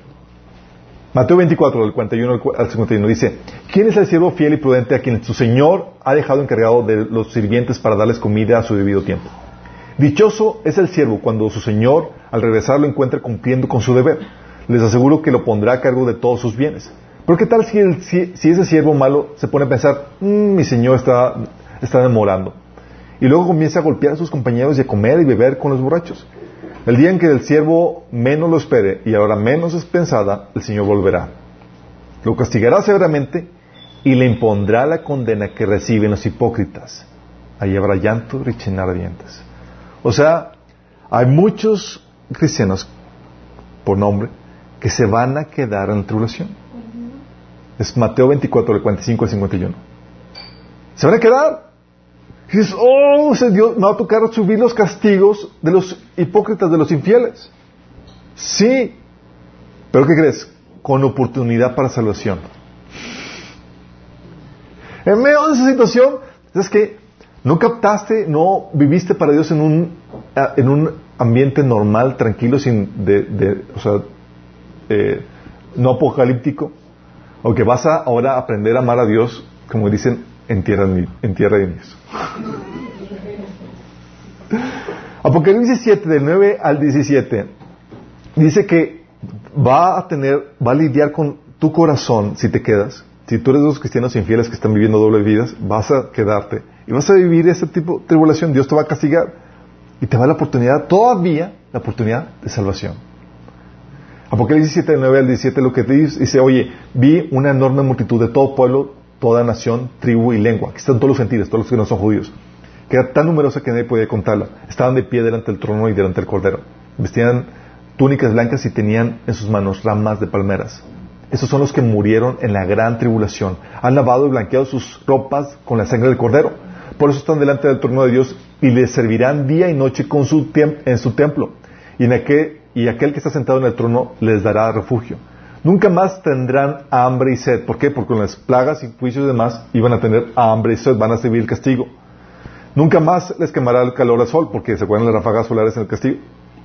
Mateo 24, del 41 al 51, dice, ¿quién es el siervo fiel y prudente a quien su Señor ha dejado encargado de los sirvientes para darles comida a su debido tiempo? Dichoso es el siervo cuando su Señor, al regresar, lo encuentre cumpliendo con su deber. Les aseguro que lo pondrá a cargo de todos sus bienes. Pero ¿qué tal si, si, ese siervo malo se pone a pensar, mm, mi Señor está, está demorando? Y luego comienza a golpear a sus compañeros y a comer y beber con los borrachos. El día en que el siervo menos lo espere y ahora menos es pensada, el Señor volverá. Lo castigará severamente y le impondrá la condena que reciben los hipócritas. Ahí habrá llanto y rechinar de dientes. O sea, hay muchos cristianos, por nombre, que se van a quedar en la tribulación. Es Mateo 24, del 45 al 51. Se van a quedar. Dices, oh, Dios me va a tocar subir los castigos de los hipócritas, de los infieles. Sí. Pero ¿qué crees? Con oportunidad para salvación. En medio de esa situación, es que no captaste, no viviste para Dios en un, ah, en un ambiente normal, tranquilo, sin de, o sea, eh, no apocalíptico. O que vas a ahora aprender a amar a Dios, como dicen, en tierra, en tierra de niños. Apocalipsis 7, del 9 al 17, dice que va a tener, va a lidiar con tu corazón si te quedas. Si tú eres de los cristianos infieles que están viviendo doble vidas, vas a quedarte y vas a vivir ese tipo de tribulación. Dios te va a castigar y te va la oportunidad, todavía la oportunidad de salvación. Apocalipsis 7, del 9 al 17, lo que te dice, dice, oye, vi una enorme multitud de todo pueblo, toda nación, tribu y lengua. que están todos los gentiles, todos los que no son judíos. Que era tan numerosa que nadie podía contarla. Estaban de pie delante del trono y delante del cordero. Vestían túnicas blancas y tenían en sus manos ramas de palmeras. Esos son los que murieron en la gran tribulación. Han lavado y blanqueado sus ropas con la sangre del cordero. Por eso están delante del trono de Dios y les servirán día y noche con su en su templo. Y, en aquel, y aquel que está sentado en el trono les dará refugio. Nunca más tendrán hambre y sed. ¿Por qué? Porque con las plagas y juicios y demás iban a tener hambre y sed, van a recibir el castigo. Nunca más les quemará el calor al sol, porque se acuerdan las ráfagas solares en el castigo.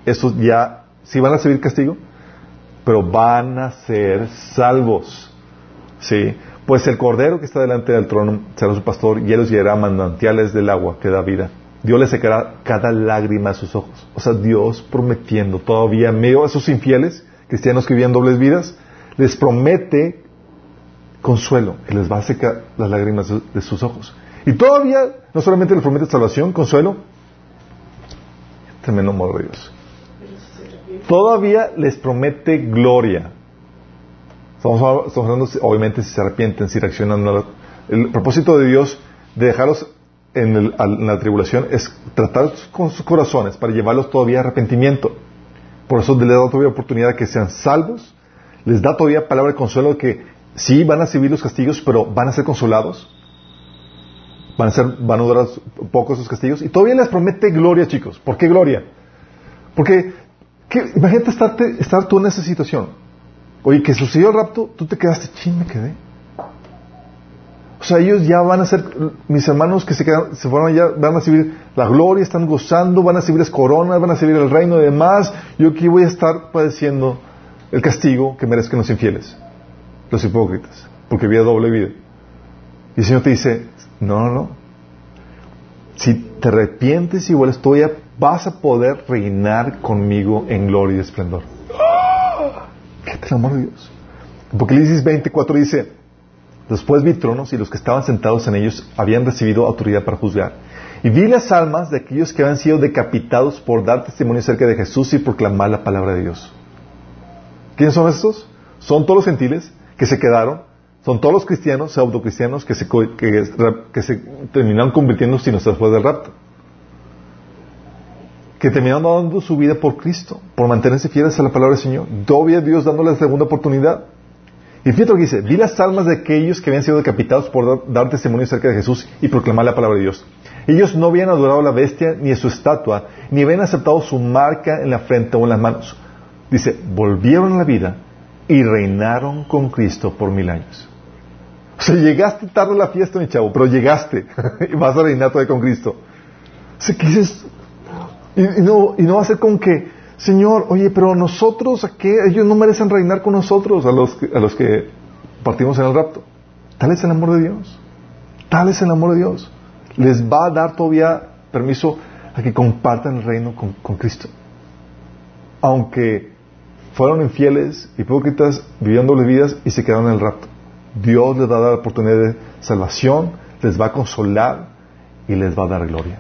Eso ya, sí van a recibir castigo, pero van a ser salvos. ¿Sí? Pues el cordero que está delante del trono será su pastor y él los llevará manantiales del agua que da vida. Dios le secará cada lágrima a sus ojos. O sea, Dios prometiendo todavía medio a esos infieles, cristianos que vivían dobles vidas, les promete consuelo y les va a secar las lágrimas de sus ojos. Y todavía no solamente les promete salvación, consuelo, tremendo amor de Dios. Todavía les promete gloria. Estamos, hablando, obviamente, si se arrepienten, si reaccionan. El propósito de Dios de dejarlos en, la tribulación es tratar con sus corazones para llevarlos todavía a arrepentimiento. Por eso les da todavía oportunidad de que sean salvos les da todavía palabra de consuelo de que sí van a recibir los castigos, pero van a ser consolados. Van a, ser, van a durar poco esos castigos. Y todavía les promete gloria, chicos. ¿Por qué gloria? Porque, imagínate estar tú en esa situación. Oye, que sucedió el rapto, tú te quedaste, ching, me quedé. O sea, ellos ya van a ser, mis hermanos que se, quedan, se fueron allá, van a recibir la gloria, están gozando, van a recibir las coronas, van a recibir el reino y demás. Yo aquí voy a estar padeciendo el castigo que merezcan los infieles, los hipócritas, porque había doble vida. Y el Señor te dice, no, no, no. Si te arrepientes y vuelves todavía, vas a poder reinar conmigo en gloria y esplendor. Fíjate el amor de Dios. Apocalipsis 24 dice, después vi tronos y los que estaban sentados en ellos habían recibido autoridad para juzgar. Y vi las almas de aquellos que habían sido decapitados por dar testimonio acerca de Jesús y proclamar la palabra de Dios. ¿Quiénes son estos? Son todos los gentiles que se quedaron Son todos los cristianos, pseudo-cristianos, que se, que, que se terminaron convirtiendo sin después del rapto. Que terminaron dando su vida por Cristo, por mantenerse fieles a la palabra del Señor. Todavía Dios dándole la segunda oportunidad. Y fíjate lo que dice, vi las almas de aquellos que habían sido decapitados por dar, testimonio acerca de Jesús y proclamar la palabra de Dios. Ellos no habían adorado a la bestia ni a su estatua, ni habían aceptado su marca en la frente o en las manos. Dice, volvieron a la vida y reinaron con Cristo por mil años. O sea, llegaste tarde a la fiesta, mi chavo, pero llegaste y vas a reinar todavía con Cristo. O sea. Y, no, y no va a ser con que, Señor, oye, pero nosotros, ¿a qué? Ellos no merecen reinar con nosotros, a los, a los que partimos en el rapto. Tal es el amor de Dios. Tal es el amor de Dios. Les va a dar todavía permiso a que compartan el reino con, con Cristo. Aunque fueron infieles, hipócritas, viviendo vidas y se quedaron en el rapto. Dios les va a dar la oportunidad de salvación, les va a consolar y les va a dar gloria.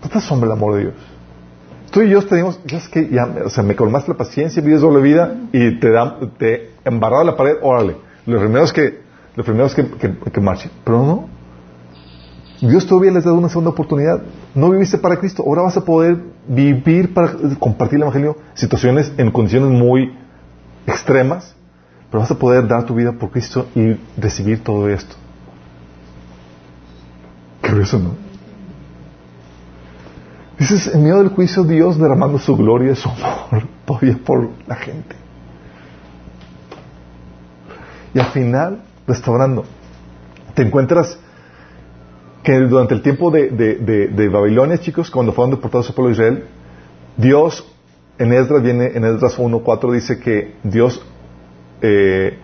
¿No te asombra el amor de Dios? Tú y yo tenemos, ya es que ya, o sea, me colmaste la paciencia, vives doble vida y te da, te embarrado la pared, órale. Los primeros que, los primeros que, que, marchen. Pero no. Dios todavía les da una segunda oportunidad. No viviste para Cristo, ahora vas a poder vivir para compartir el Evangelio situaciones en condiciones muy extremas pero vas a poder dar tu vida por Cristo y recibir todo esto. Curioso, ¿no? Dices, en medio del juicio, Dios derramando su gloria y su amor todavía por la gente. Y al final, restaurando. Te encuentras que durante el tiempo de, Babilonia, chicos, cuando fueron deportados al pueblo de Israel, Dios, en Esdras viene, en Esdras 1.4 dice que Dios eh,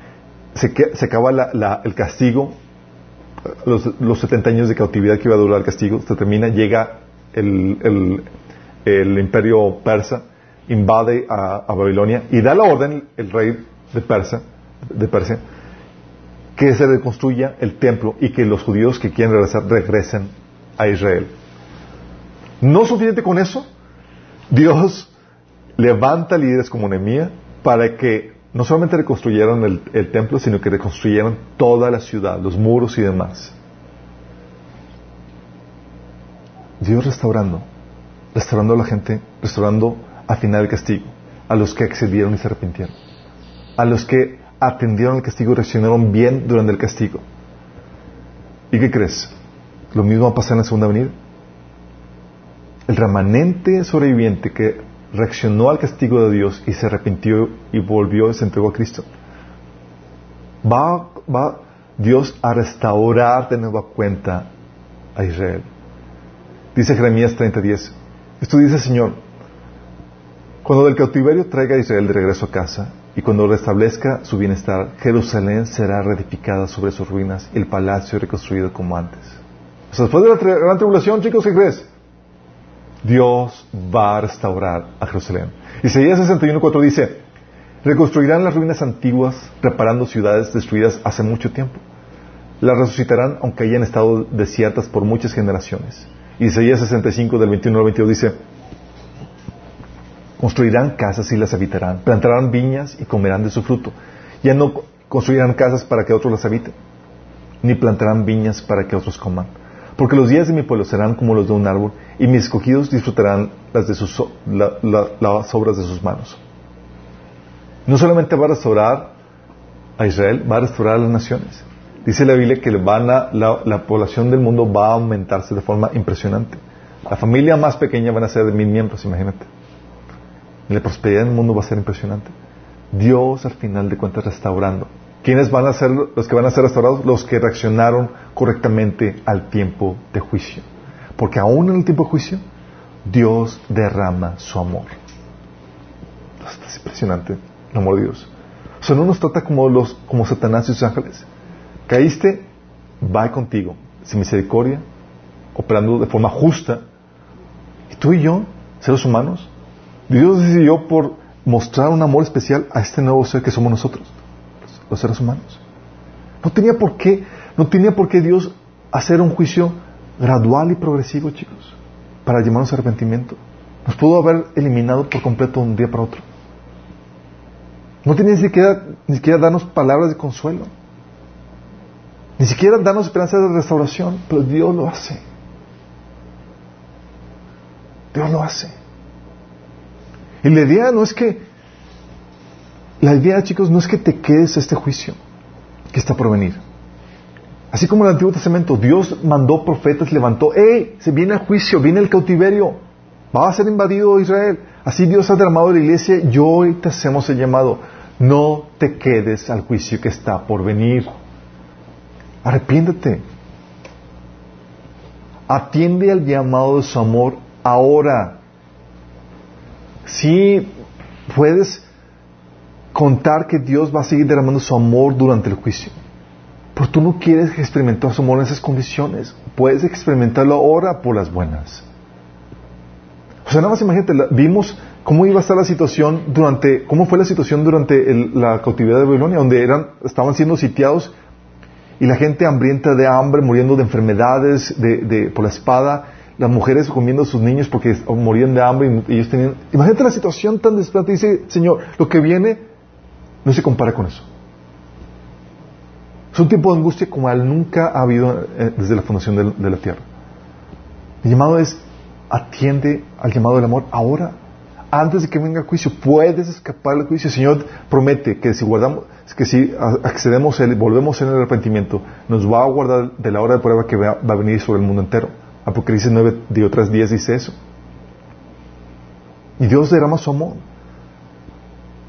se, se, acaba el castigo, los, los 70 años de cautividad que iba a durar el castigo, se termina, llega el, el, imperio persa, invade a, Babilonia y da la orden el rey de Persia, de Persia que se reconstruya el templo y que los judíos que quieren regresar regresen a Israel. No suficiente con eso, Dios levanta líderes como Nehemías para que no solamente reconstruyeron el, templo, sino que reconstruyeron toda la ciudad, los muros y demás. Dios restaurando, restaurando a la gente, restaurando al final del castigo, a los que accedieron y se arrepintieron, a los que atendieron el castigo y reaccionaron bien durante el castigo. ¿Y qué crees? Lo mismo va a pasar en la segunda venida. El remanente sobreviviente que reaccionó al castigo de Dios y se arrepintió y volvió y se entregó a Cristo. Va, va Dios a restaurar de nueva cuenta a Israel. Dice Jeremías 30:10. Esto dice Señor, cuando del cautiverio traiga a Israel de regreso a casa y cuando restablezca su bienestar, Jerusalén será reedificada sobre sus ruinas y el palacio reconstruido como antes. O sea, después de la gran tribulación, chicos, ¿qué crees? Dios va a restaurar a Jerusalén. Isaías 61.4 dice, reconstruirán las ruinas antiguas, reparando ciudades destruidas hace mucho tiempo. Las resucitarán aunque hayan estado desiertas por muchas generaciones. Isaías 65 del 21 al 22 dice, construirán casas y las habitarán, plantarán viñas y comerán de su fruto. Ya no construirán casas para que otros las habiten, ni plantarán viñas para que otros coman porque los días de mi pueblo serán como los de un árbol, y mis escogidos disfrutarán las, obras de sus manos. No solamente va a restaurar a Israel, va a restaurar a las naciones. Dice la Biblia que van la, población del mundo va a aumentarse de forma impresionante. La familia más pequeña van a ser de mil miembros, imagínate. La prosperidad del mundo va a ser impresionante. Dios al final de cuentas restaurando ¿Quiénes van a ser los que van a ser restaurados? Los que reaccionaron correctamente al tiempo de juicio. Porque aún en el tiempo de juicio, Dios derrama su amor. Es impresionante el amor de Dios. O sea, no nos trata como los, como Satanás y sus ángeles. Caíste, va contigo, sin misericordia, operando de forma justa. Y tú y yo, seres humanos, Dios decidió por mostrar un amor especial a este nuevo ser que somos nosotros los seres humanos. No tenía por qué, no tenía por qué Dios hacer un juicio gradual y progresivo, chicos, para llamarnos a arrepentimiento. Nos pudo haber eliminado por completo de un día para otro. No tiene ni siquiera, ni siquiera darnos palabras de consuelo. Ni siquiera darnos esperanza de restauración, pero Dios lo hace. Dios lo hace. Y la idea no es que, la idea, chicos, no es que te quedes a este juicio que está por venir. Así como en el Antiguo Testamento, Dios mandó profetas, levantó, ¡eh! Se viene el juicio, viene el cautiverio, va a ser invadido Israel. Así Dios ha derramado la iglesia y hoy te hacemos el llamado. No te quedes al juicio que está por venir. Arrepiéntete. Atiende al llamado de su amor ahora. Si puedes contar que Dios va a seguir derramando su amor durante el juicio. Pero tú no quieres experimentar su amor en esas condiciones. Puedes experimentarlo ahora por las buenas. O sea, nada más imagínate, vimos cómo iba a estar la situación durante, cómo fue la situación durante la cautividad de Babilonia, donde eran, estaban siendo sitiados y la gente hambrienta de hambre, muriendo de enfermedades, de, por la espada, las mujeres comiendo a sus niños porque morían de hambre y ellos tenían... Imagínate la situación tan desesperada. Dice, Señor, lo que viene no se compara con eso. Es un tiempo de angustia como al nunca ha habido eh, desde la fundación de, la tierra. El llamado es, atiende al llamado del amor ahora, antes de que venga el juicio. Puedes escapar del juicio. El Señor promete que si guardamos, que si accedemos a Él, volvemos en el arrepentimiento, nos va a guardar de la hora de prueba que va, a venir sobre el mundo entero. Apocalipsis 9 de otras días dice eso. Y Dios derrama su amor.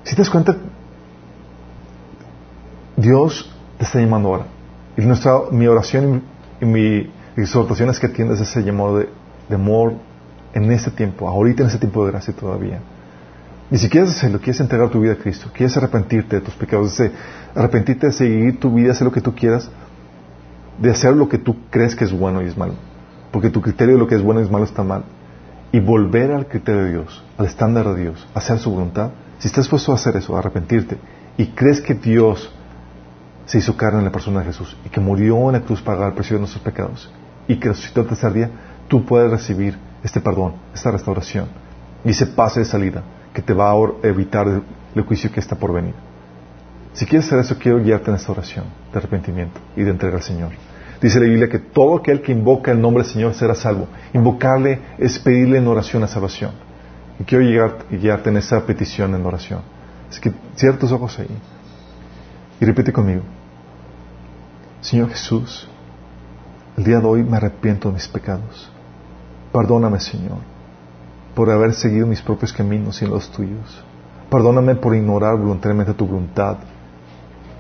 Si te das cuenta, Dios te está llamando ahora. Y nuestra, mi oración y mi exhortación es que atiendas ese llamado de, amor en este tiempo, ahorita en este tiempo de gracia todavía. Y si quieres hacerlo, quieres entregar tu vida a Cristo, quieres arrepentirte de tus pecados, arrepentirte de seguir tu vida, hacer lo que tú quieras, de hacer lo que tú crees que es bueno y es malo. Porque tu criterio de lo que es bueno y es malo está mal. Y volver al criterio de Dios, al estándar de Dios, hacer su voluntad. Si estás dispuesto a hacer eso, a arrepentirte, y crees que Dios se hizo carne en la persona de Jesús y que murió en la cruz para pagar el precio de nuestros pecados y que resucitó el tercer día, tú puedes recibir este perdón, esta restauración y ese pase de salida que te va a evitar el, juicio que está por venir. Si quieres hacer eso, quiero guiarte en esta oración de arrepentimiento y de entrega al Señor. Dice la Biblia que todo aquel que invoca el nombre del Señor será salvo. Invocarle es pedirle en oración la salvación. Y quiero llegar, guiarte en esa petición en oración. Así que cierra tus ojos ahí. Y repite conmigo, Señor Jesús, el día de hoy me arrepiento de mis pecados. Perdóname, Señor, por haber seguido mis propios caminos y los tuyos. Perdóname por ignorar voluntariamente tu voluntad,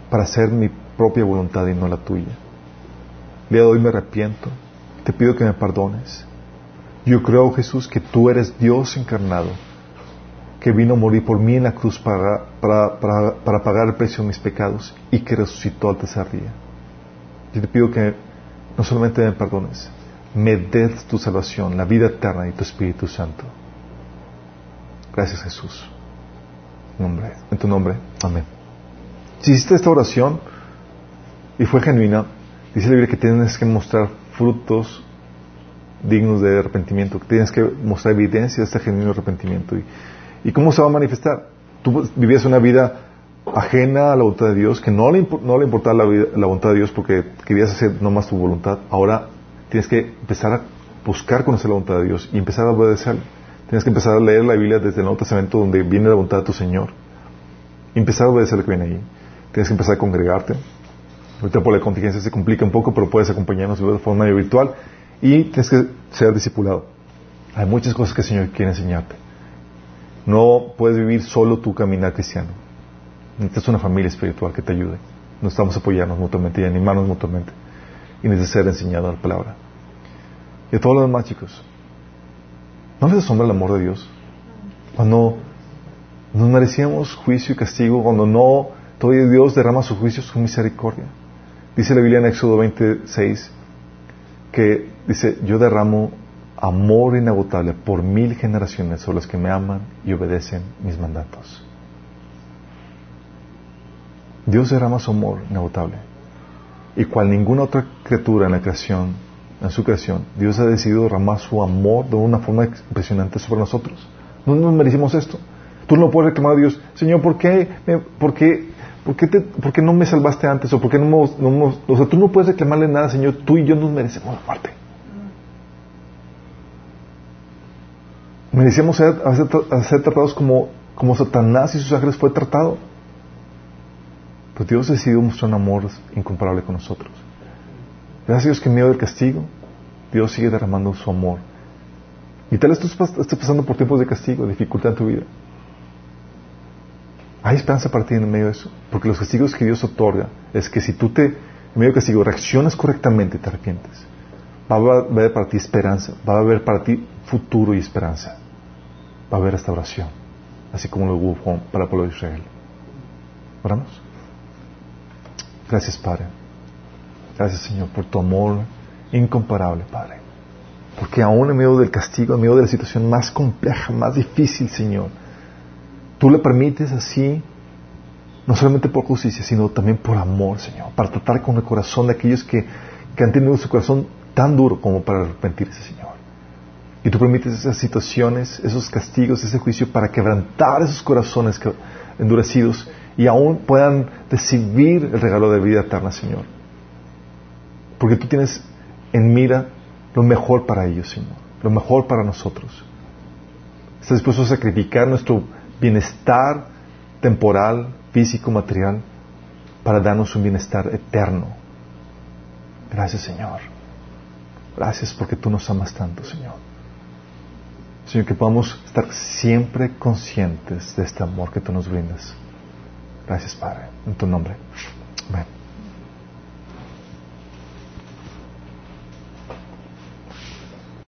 para hacer mi propia voluntad y no la tuya. Día de hoy me arrepiento, te pido que me perdones. Yo creo, Jesús, que tú eres Dios encarnado que vino a morir por mí en la cruz para, pagar el precio de mis pecados y que resucitó al tercer día. Yo te pido que no solamente me perdones, me des tu salvación, la vida eterna y tu Espíritu Santo. Gracias Jesús. En tu nombre. Amén. Si hiciste esta oración y fue genuina, dice la Biblia que tienes que mostrar frutos dignos de arrepentimiento, que tienes que mostrar evidencia de este genuino arrepentimiento. Y ¿Y cómo se va a manifestar? Tú vivías una vida ajena a la voluntad de Dios, que no le, no le importaba la, la, voluntad de Dios porque querías hacer nomás tu voluntad. Ahora tienes que empezar a buscar conocer la voluntad de Dios y empezar a obedecer. Tienes que empezar a leer la Biblia desde el Nuevo Testamento donde viene la voluntad de tu Señor. Empezar a obedecer lo que viene ahí. Tienes que empezar a congregarte. Ahorita por la contingencia se complica un poco, pero puedes acompañarnos de forma virtual. Y tienes que ser discipulado. Hay muchas cosas que el Señor quiere enseñarte. No puedes vivir solo tu caminar cristiano. Necesitas una familia espiritual que te ayude. Necesitamos apoyarnos mutuamente y animarnos mutuamente. Y necesitas ser enseñado la palabra. Y a todos los demás, chicos, ¿no les asombra el amor de Dios? Cuando nos merecíamos juicio y castigo, cuando no, todavía Dios derrama su juicio, su misericordia. Dice la Biblia en Éxodo 26 que dice, yo derramo amor inagotable por mil generaciones son los que me aman y obedecen mis mandatos. Dios derrama su amor inagotable. Y cual ninguna otra criatura en la creación, en su creación, Dios ha decidido derramar su amor de una forma impresionante sobre nosotros. No nos merecimos esto. Tú no puedes reclamar a Dios, Señor, ¿por qué, por qué, por qué, te, por qué no me salvaste antes? ¿O por qué no, no, o sea, tú no puedes reclamarle nada, Señor. Tú y yo nos merecemos la muerte. Merecíamos ser, ser, tratados como, como Satanás y sus ángeles fue tratado. Pero Dios decidió mostrar un amor incomparable con nosotros. Gracias a Dios que en medio del castigo, Dios sigue derramando su amor. Y tal vez tú estés pasando por tiempos de castigo, de dificultad en tu vida. Hay esperanza para ti en medio de eso. Porque los castigos que Dios otorga es que si tú te, en medio del castigo, reaccionas correctamente te arrepientes, va a haber para ti esperanza, va a haber para ti futuro y esperanza. Va a haber restauración, así como lo hubo para el pueblo de Israel. Oramos. Gracias, Padre. Gracias, Señor, por tu amor incomparable, Padre. Porque aún en medio del castigo, en medio de la situación más compleja, más difícil, Señor, tú le permites así, no solamente por justicia, sino también por amor, Señor, para tratar con el corazón de aquellos que, han tenido su corazón tan duro como para arrepentirse, Señor. Y tú permites esas situaciones, esos castigos, ese juicio para quebrantar esos corazones endurecidos y aún puedan recibir el regalo de vida eterna, Señor. Porque tú tienes en mira lo mejor para ellos, Señor, lo mejor para nosotros. Estás dispuesto a sacrificar nuestro bienestar temporal, físico, material, para darnos un bienestar eterno. Gracias, Señor. Gracias porque tú nos amas tanto, Señor. Señor, que podamos estar siempre conscientes de este amor que tú nos brindas. Gracias, Padre. En tu nombre. Amén.